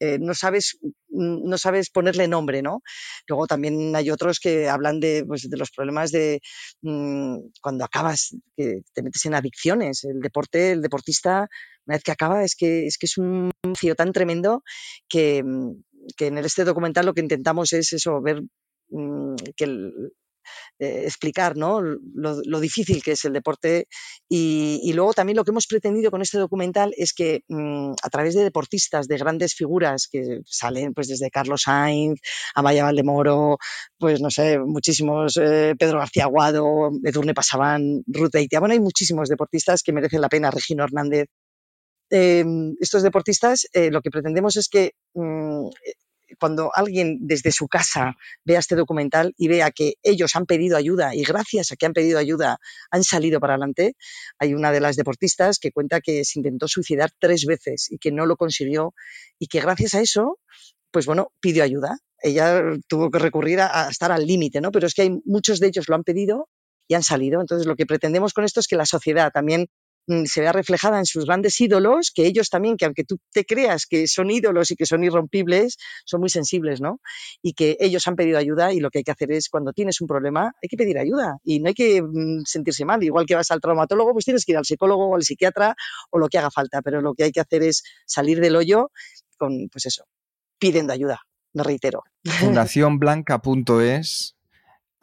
eh, no, sabes, mm, no sabes ponerle nombre, ¿no? Luego también hay otros que hablan de, pues, de los problemas de mmm, cuando acabas, que te metes en adicciones. El deporte, el deportista, una vez que acaba, es que es, que es un vacío tan tremendo que, mm, que en este documental lo que intentamos es eso, ver que el, eh, explicar ¿no? lo, difícil que es el deporte. Y, luego también lo que hemos pretendido con este documental es que mm, a través de deportistas, de grandes figuras que salen pues desde Carlos Sainz, Amaya Valdemoro, pues no sé, muchísimos, eh, Pedro García Aguado, Edurne Pasaban, Ruth Beitia, bueno, hay muchísimos deportistas que merecen la pena, Regino Hernández. Em, estos deportistas, eh, lo que pretendemos es que mm, cuando alguien desde su casa vea este documental y vea que ellos han pedido ayuda y gracias a que han pedido ayuda han salido para adelante, hay una de las deportistas que cuenta que se intentó suicidar tres veces y que no lo consiguió y que gracias a eso, pues bueno, pidió ayuda. Ella tuvo que recurrir a, estar al límite, ¿no? Pero es que hay muchos de ellos lo han pedido y han salido. Entonces, lo que pretendemos con esto es que la sociedad también se vea reflejada en sus grandes ídolos, que ellos también, que aunque tú te creas que son ídolos y que son irrompibles, son muy sensibles, ¿no? Y que ellos han pedido ayuda y lo que hay que hacer es, cuando tienes un problema, hay que pedir ayuda y no hay que mm, sentirse mal. Igual que vas al traumatólogo, pues tienes que ir al psicólogo o al psiquiatra o lo que haga falta, pero lo que hay que hacer es salir del hoyo con, pues eso, pidiendo ayuda, me reitero. Fundacionblanca.es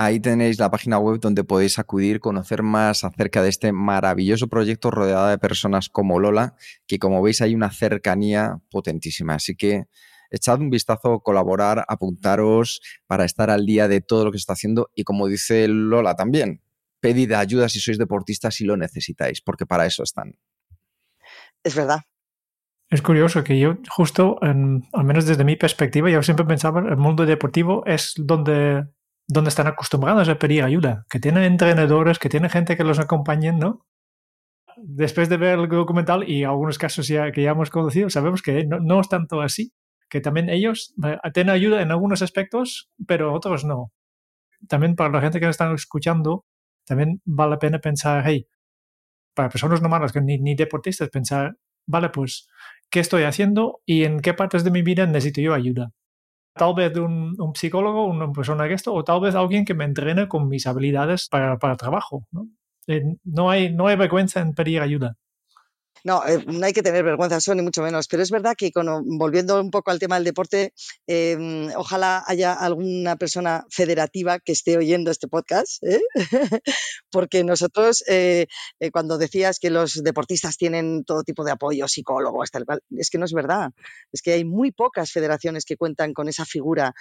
Ahí tenéis la página web donde podéis acudir, conocer más acerca de este maravilloso proyecto rodeada de personas como Lola, que como veis hay una cercanía potentísima. Así que echad un vistazo, colaborar, apuntaros para estar al día de todo lo que se está haciendo y como dice Lola también, pedid ayuda si sois deportistas y lo necesitáis, porque para eso están. Es verdad, es curioso que yo, justo, al menos desde mi perspectiva, yo siempre pensaba el mundo deportivo es donde donde están acostumbrados a pedir ayuda, que tienen entrenadores, que tienen gente que los acompañen, ¿no? Después de ver el documental y algunos casos ya, que ya hemos conocido, sabemos que no, es tanto así, que también ellos eh, tienen ayuda en algunos aspectos, pero otros no. También para la gente que nos están escuchando, también vale la pena pensar, hey, para personas normales, que ni, ni deportistas, pensar, vale, pues, ¿qué estoy haciendo y en qué partes de mi vida necesito yo ayuda? Tal vez de un, psicólogo, una persona que esto, o tal vez alguien que me entrene con mis habilidades para, el trabajo. ¿no? Eh, hay, no hay vergüenza en pedir ayuda. No, eh, no hay que tener vergüenza, eso ni mucho menos. Pero es verdad que, volviendo un poco al tema del deporte, em, ojalá haya alguna persona federativa que esté oyendo este podcast, ¿eh? porque nosotros, eh, cuando decías que los deportistas tienen todo tipo de apoyo, psicólogos, tal cual, es que no es verdad. Es que hay muy pocas federaciones que cuentan con esa figura.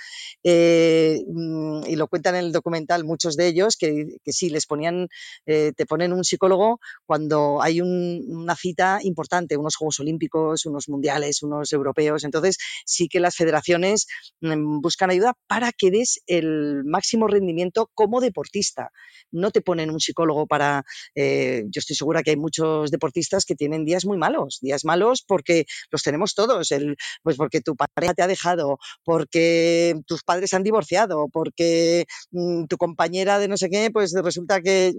Mm, y lo cuentan en el documental muchos de ellos, que sí, les ponían, te ponen un psicólogo cuando hay una cita importante, unos Juegos Olímpicos, unos Mundiales, unos Europeos. Entonces, sí que las federaciones mm, buscan ayuda para que des el máximo rendimiento como deportista. No te ponen un psicólogo para... Eh, yo estoy segura que hay muchos deportistas que tienen días muy malos, días malos porque los tenemos todos, el, pues porque tu pareja te ha dejado, porque tus padres han divorciado, porque mm, tu compañera de no sé qué, pues resulta que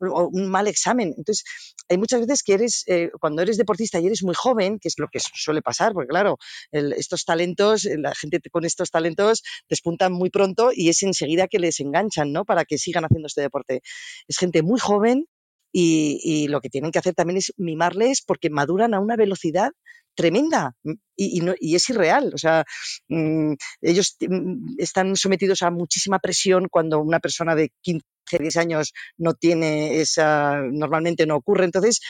un mal examen. Entonces, hay muchas veces que eres eh, cuando eres deportista y eres muy joven, que es lo que suele pasar, porque claro, estos talentos, eh, la gente con estos talentos despuntan muy pronto y es enseguida que les enganchan, ¿no? Para que sigan haciendo este deporte. Es gente muy joven y, lo que tienen que hacer también es mimarles porque maduran a una velocidad tremenda y, es irreal. O sea, mm, ellos mm, están sometidos a muchísima presión cuando una persona de 15 10 años no tiene esa, normalmente no ocurre. Entonces,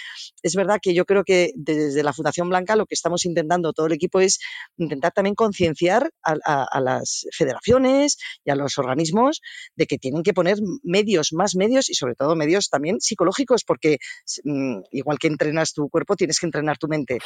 es verdad que yo creo que desde la Fundación Blanca lo que estamos intentando todo el equipo es intentar también concienciar a, las federaciones y a los organismos de que tienen que poner medios, más medios y sobre todo medios también psicológicos, porque mm, igual que entrenas tu cuerpo, tienes que entrenar tu mente.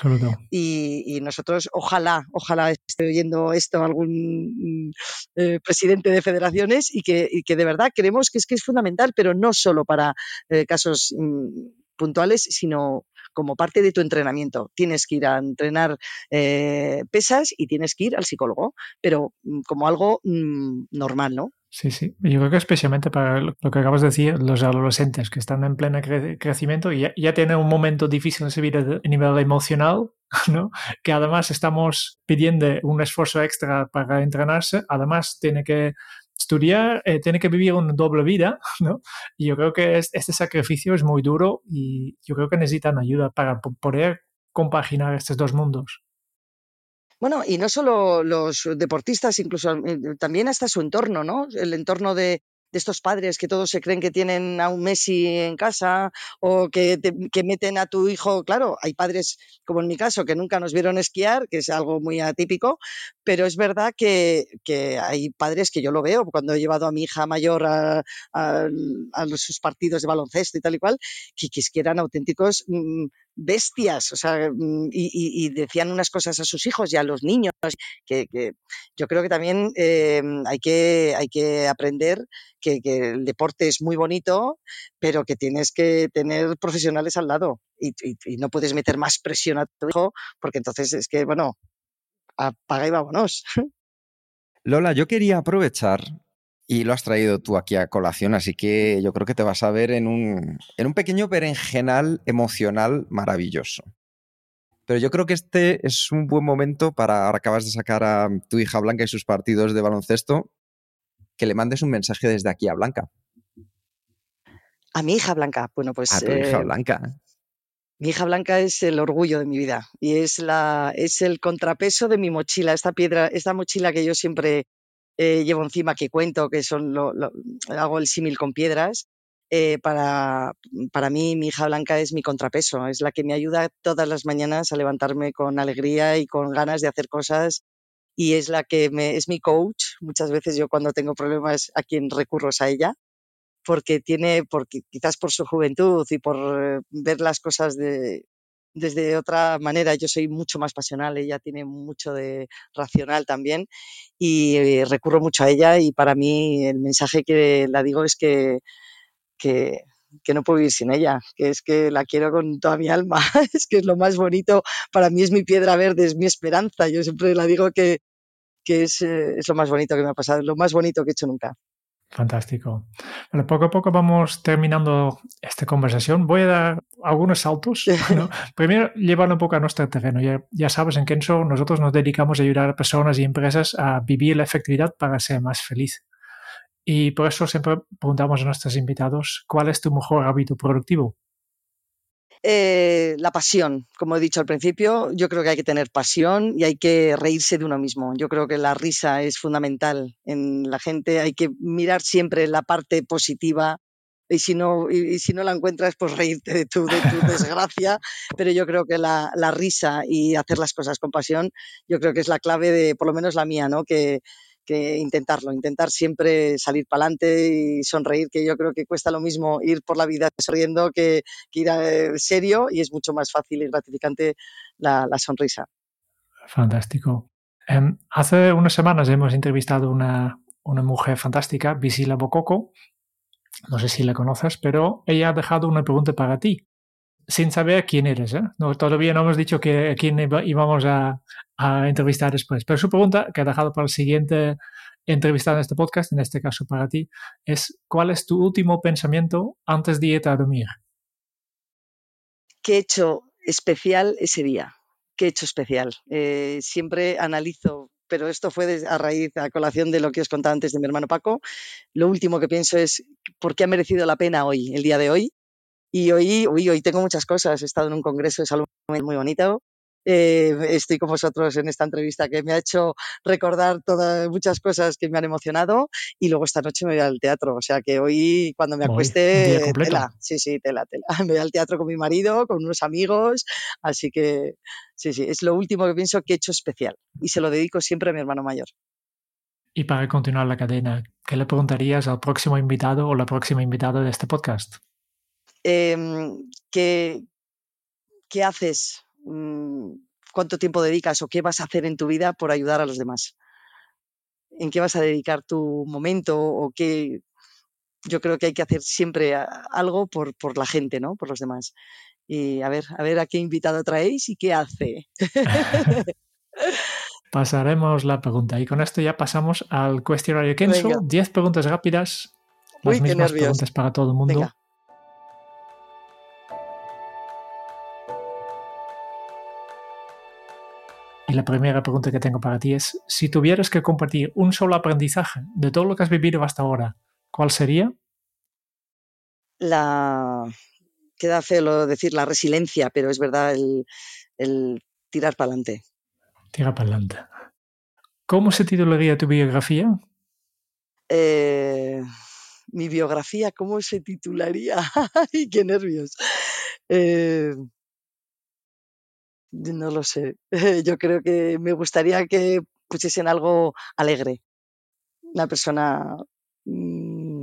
Y, nosotros, ojalá, ojalá esté oyendo esto algún mm, eh, presidente de federaciones y que, y que de verdad creemos que es que es fundamental pero no solo para eh, casos mm, puntuales, sino como parte de tu entrenamiento. Tienes que ir a entrenar eh, pesas y tienes que ir al psicólogo, pero mm, como algo mm, normal, ¿no? Sí, sí. Yo creo que especialmente para lo que acabas de decir, los adolescentes que están en pleno crecimiento y ya, tienen un momento difícil en su vida a nivel emocional, ¿no? que además estamos pidiendo un esfuerzo extra para entrenarse, además tiene que estudiar, eh, tiene que vivir una doble vida, ¿no? Y yo creo que este sacrificio es muy duro y yo creo que necesitan ayuda para poder compaginar estos dos mundos. Bueno, y no solo los deportistas, incluso eh, también hasta su entorno, ¿no? El entorno de, de estos padres que todos se creen que tienen a un Messi en casa o que, que, meten a tu hijo. Claro, hay padres, como en mi caso, que nunca nos vieron esquiar, que es algo muy atípico, pero es verdad que, que hay padres que yo lo veo cuando he llevado a mi hija mayor a, a, sus partidos de baloncesto y tal y cual, que, que eran auténticos mm, bestias, o sea, mm, y, decían unas cosas a sus hijos y a los niños, que, yo creo que también eh, hay, que, hay que aprender que, el deporte es muy bonito, pero que tienes que tener profesionales al lado y, no puedes meter más presión a tu hijo, porque entonces es que, bueno, apaga y vámonos. Lola, yo quería aprovechar y lo has traído tú aquí a colación, así que yo creo que te vas a ver en un, en un pequeño berenjenal emocional maravilloso. Pero yo creo que este es un buen momento para, ahora acabas de sacar a tu hija Blanca y sus partidos de baloncesto, que le mandes un mensaje desde aquí a Blanca. A mi hija Blanca, bueno, pues... A tu hija eh, Blanca. Mi hija Blanca es el orgullo de mi vida y es, la, es el contrapeso de mi mochila, esta piedra, esta mochila que yo siempre eh, llevo encima, que cuento, que son lo, hago el símil con piedras. Eh, para, para mí, mi hija Blanca es mi contrapeso, es la que me ayuda todas las mañanas a levantarme con alegría y con ganas de hacer cosas y es la que me, es mi coach. Muchas veces yo cuando tengo problemas a quien recurro es a ella porque tiene, porque quizás por su juventud y por eh, ver las cosas de, desde otra manera. Yo soy mucho más pasional, ella tiene mucho de racional también y recurro mucho a ella y para mí el mensaje que la digo es que, que, no puedo vivir sin ella, que es que la quiero con toda mi alma, es que es lo más bonito, para mí es mi piedra verde, es mi esperanza, yo siempre la digo que, que es, eh, es lo más bonito que me ha pasado, lo más bonito que he hecho nunca. Fantástico. Bueno, poco a poco vamos terminando esta conversación. Voy a dar algunos saltos. primero, llevarlo un poco a nuestro terreno. Ya, ya, sabes, en Kenso nosotros nos dedicamos a ayudar a personas y empresas a vivir la efectividad para ser más feliz. Y por eso siempre preguntamos a nuestros invitados, ¿cuál es tu mejor hábito productivo? Eh, la pasión, como he dicho al principio, yo creo que hay que tener pasión y hay que reírse de uno mismo. Yo creo que la risa es fundamental en la gente, hay que mirar siempre la parte positiva y si no, y, si no la encuentras, pues reírte de tu, de tu desgracia. Pero yo creo que la, la, risa y hacer las cosas con pasión, yo creo que es la clave de, por lo menos la mía, ¿no? Que, que intentarlo, intentar siempre salir para adelante y sonreír, que yo creo que cuesta lo mismo ir por la vida sonriendo que, ir a, eh, serio y es mucho más fácil y gratificante la, sonrisa. Fantástico. Em, hace unas semanas hemos entrevistado una, una mujer fantástica, Visila Bococo. No sé si la conoces, pero ella ha dejado una pregunta para ti sin saber quién eres. ¿eh? No, todavía no hemos dicho que, quién íbamos a, a, entrevistar después. Pero su pregunta, que ha dejado para el siguiente entrevistado en este podcast, en este caso para ti, es ¿cuál es tu último pensamiento antes de irte a dormir? ¿Qué he hecho especial ese día? ¿Qué he hecho especial? Eh, siempre analizo pero esto fue a raíz, a colación de lo que os contaba antes de mi hermano Paco. Lo último que pienso es por qué ha merecido la pena hoy, el día de hoy, y hoy, hoy, hoy tengo muchas cosas. He estado en un congreso de salud muy bonito. Eh, estoy con vosotros en esta entrevista que me ha hecho recordar todas muchas cosas que me han emocionado y luego esta noche me voy al teatro, o sea que hoy cuando me acueste tela, sí, sí, tela, tela. Me voy al teatro con mi marido, con unos amigos, así que sí, sí, es lo último que pienso que he hecho especial y se lo dedico siempre a mi hermano mayor. Y para continuar la cadena, ¿qué le preguntarías al próximo invitado o la próxima invitada de este podcast? Em, ¿qué, haces? Mm, ¿Cuánto tiempo dedicas o qué vas a hacer en tu vida por ayudar a los demás? ¿En qué vas a dedicar tu momento o qué? Yo creo que hay que hacer siempre algo por, por la gente, ¿no? Por los demás. Y a ver, a ver a qué invitado traéis y qué hace. Pasaremos la pregunta. Y con esto ya pasamos al cuestionario Kenzo. Diez preguntas rápidas. Las mismas preguntas para todo el mundo. La primera pregunta que tengo para ti es, si tuvieras que compartir un solo aprendizaje de todo lo que has vivido hasta ahora, ¿cuál sería? La... Queda feo decir la resiliencia, pero es verdad el, tirar para adelante. Tirar para adelante. ¿Cómo se titularía tu biografía? Eh, mi biografía, ¿cómo se titularía? ¡Ay, qué nervios! Eh, no lo sé. Yo creo que me gustaría que pusiesen algo alegre. Una persona mm,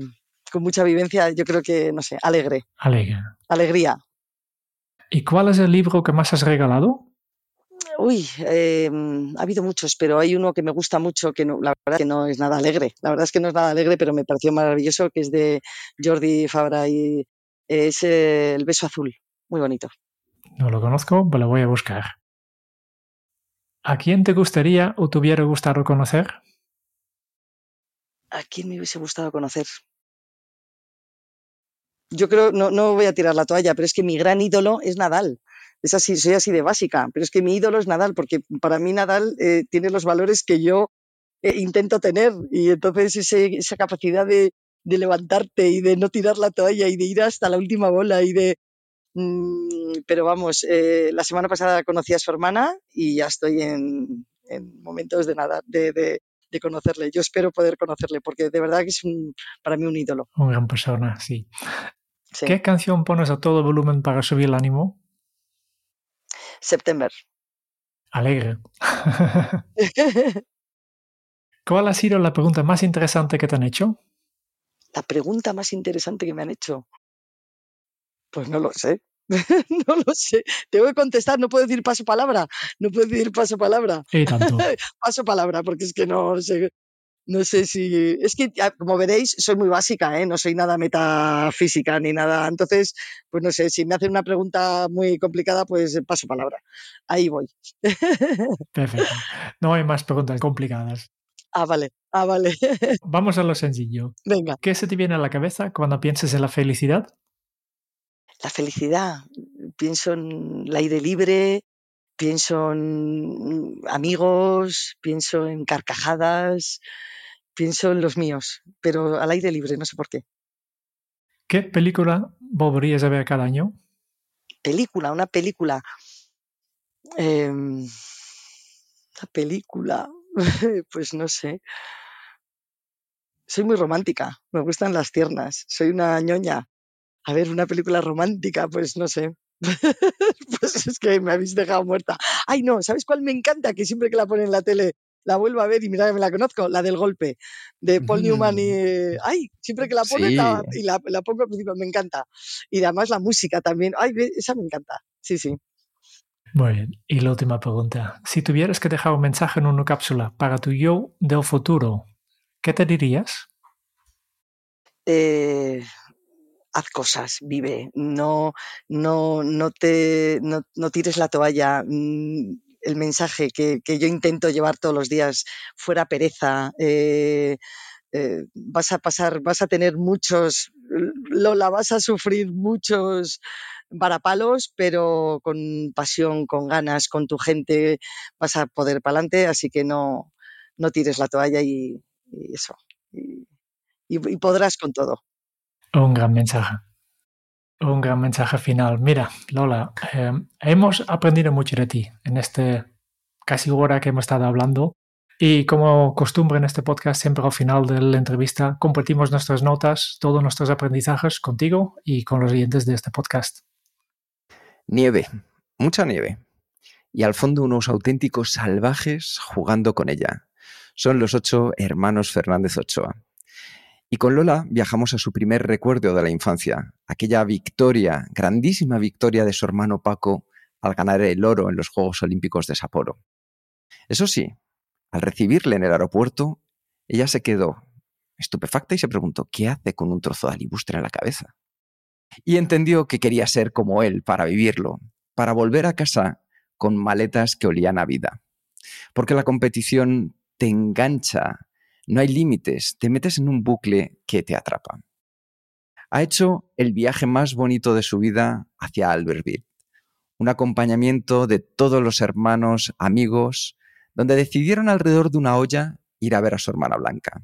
con mucha vivencia, yo creo que, no sé, alegre. Alegre. Alegría. ¿Y cuál es el libro que más has regalado? Uy, em, ha habido muchos, pero hay uno que me gusta mucho, que no, la verdad que no es nada alegre. La verdad es que no es nada alegre, pero me pareció maravilloso, que es de Jordi Fabra y es El beso azul. Muy bonito. No lo conozco, pero lo voy a buscar. ¿A quién te gustaría o te hubiera gustado conocer? ¿A quién me hubiese gustado conocer? Yo creo, no, no voy a tirar la toalla, pero es que mi gran ídolo es Nadal. Es así, soy así de básica, pero es que mi ídolo es Nadal, porque para mí Nadal eh, tiene los valores que yo eh, intento tener. Y entonces esa capacidad de levantarte y de no tirar la toalla y de ir hasta la última bola y de... mm, pero vamos, eh, la semana pasada conocí a su hermana y ya estoy en, en momentos de nada, de, de- de conocerle. Yo espero poder conocerle porque de verdad que es un, para mí un ídolo. Una gran persona, sí. sí. ¿Qué canción pones a todo volumen para subir el ánimo? September. Alegre. ¿Cuál ha sido la pregunta más interesante que te han hecho? La pregunta más interesante que me han hecho. Pues no lo sé. no lo sé. Tengo que contestar, no puedo decir paso palabra. No puedo decir paso palabra. Tanto. paso palabra, porque es que no sé. No sé si. Es que, como veréis, soy muy básica, ¿eh? no soy nada metafísica ni nada. Entonces, pues no sé, si me hacen una pregunta muy complicada, pues paso palabra. Ahí voy. Perfecto. No hay más preguntas complicadas. ah, vale. Ah, vale. Vamos a lo sencillo. Venga. ¿Qué se te viene a la cabeza cuando piensas en la felicidad? La felicidad. Pienso en el aire libre, pienso en amigos, pienso en carcajadas, pienso en los míos, pero al aire libre, no sé por qué. ¿Qué película volverías a ver cada año? Película, una película. Eh, una película, pues no sé. Soy muy romántica, me gustan las tiernas, soy una ñoña. A ver, una película romántica, pues no sé. pues es que me habéis dejado muerta. Ay, no, ¿sabes cuál me encanta? Que siempre que la ponen en la tele la vuelvo a ver y mira que me la conozco, la del golpe, de Paul Newman y... Ay, siempre que la ponen Sí. la- y la, la pongo al principio, me encanta. Y además la música también. Ay, esa me encanta. Sí, sí. Muy bien. Y la última pregunta. Si tuvieras que dejar un mensaje en una cápsula para tu yo del futuro, ¿qué te dirías? eh, haz cosas, vive, no, no, no te, no, no tires la toalla. mm, El mensaje que, que yo intento llevar todos los días, fuera pereza, eh, eh, vas a pasar, vas a tener muchos, Lola, vas a sufrir muchos varapalos, pero con pasión, con ganas, con tu gente, vas a poder para adelante, así que no, no tires la toalla y, y eso. Y, y- y podrás con todo. Un gran mensaje. Un gran mensaje final. Mira, Lola, eh, hemos aprendido mucho de ti en este casi hora que hemos estado hablando. Y como costumbre en este podcast, siempre al final de la entrevista compartimos nuestras notas, todos nuestros aprendizajes contigo y con los oyentes de este podcast. Nieve, mucha nieve. Y al fondo unos auténticos salvajes jugando con ella. Son los ocho hermanos Fernández Ochoa. Y con Lola viajamos a su primer recuerdo de la infancia, aquella victoria, grandísima victoria de su hermano Paco al ganar el oro en los Juegos Olímpicos de Sapporo. Eso sí, al recibirle en el aeropuerto, ella se quedó estupefacta y se preguntó, ¿qué hace con un trozo de alibustre en la cabeza? Y entendió que quería ser como él para vivirlo, para volver a casa con maletas que olían a vida. Porque la competición te engancha, no hay límites, te metes en un bucle que te atrapa. Ha hecho el viaje más bonito de su vida hacia Albertville, un acompañamiento de todos los hermanos, amigos, donde decidieron alrededor de una olla ir a ver a su hermana Blanca.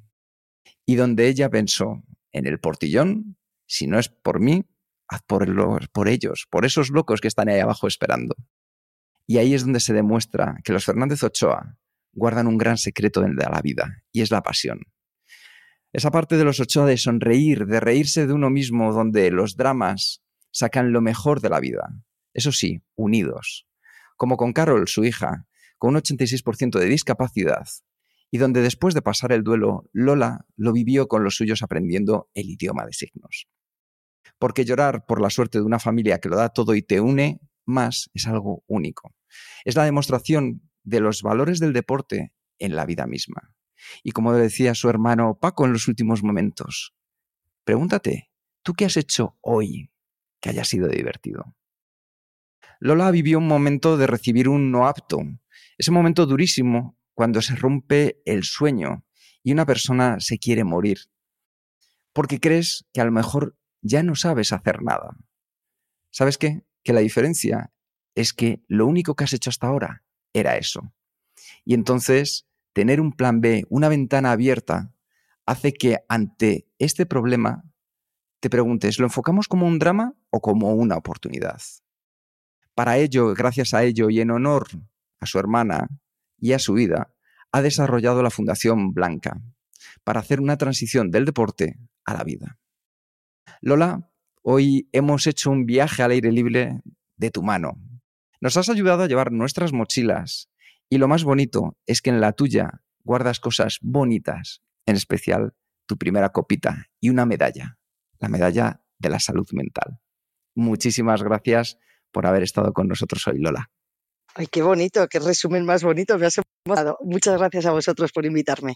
Y donde ella pensó, en el portillón, si no es por mí, haz por, por ellos, por esos locos que están ahí abajo esperando. Y ahí es donde se demuestra que los Fernández Ochoa guardan un gran secreto de la vida, y es la pasión. Esa parte de los Ochoa de sonreír, de reírse de uno mismo, donde los dramas sacan lo mejor de la vida. Eso sí, unidos. Como con Carol, su hija, con un 86% de discapacidad, y donde después de pasar el duelo, Lola lo vivió con los suyos aprendiendo el idioma de signos. Porque llorar por la suerte de una familia que lo da todo y te une más es algo único. Es la demostración de los valores del deporte en la vida misma. Y como decía su hermano Paco en los últimos momentos, pregúntate, ¿tú qué has hecho hoy que haya sido divertido? Lola vivió un momento de recibir un no apto, ese momento durísimo cuando se rompe el sueño y una persona se quiere morir, porque crees que a lo mejor ya no sabes hacer nada. ¿Sabes qué? Que la diferencia es que lo único que has hecho hasta ahora era eso. Y entonces, tener un plan B, una ventana abierta, hace que ante este problema te preguntes, ¿lo enfocamos como un drama o como una oportunidad? Para ello, gracias a ello y en honor a su hermana y a su vida, ha desarrollado la Fundación Blanca para hacer una transición del deporte a la vida. Lola, hoy hemos hecho un viaje al aire libre de tu mano. Nos has ayudado a llevar nuestras mochilas y lo más bonito es que en la tuya guardas cosas bonitas, en especial tu primera copita y una medalla, la medalla de la salud mental. Muchísimas gracias por haber estado con nosotros hoy, Lola. Ay, qué bonito, qué resumen más bonito me has dado. Muchas gracias a vosotros por invitarme.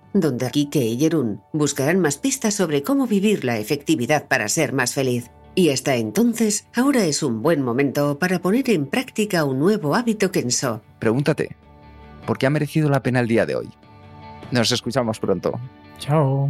donde Kike y Jerún buscarán más pistas sobre cómo vivir la efectividad para ser más feliz. Y hasta entonces, ahora es un buen momento para poner en práctica un nuevo hábito Kenso. Pregúntate, ¿por qué ha merecido la pena el día de hoy? Nos escuchamos pronto. Chao.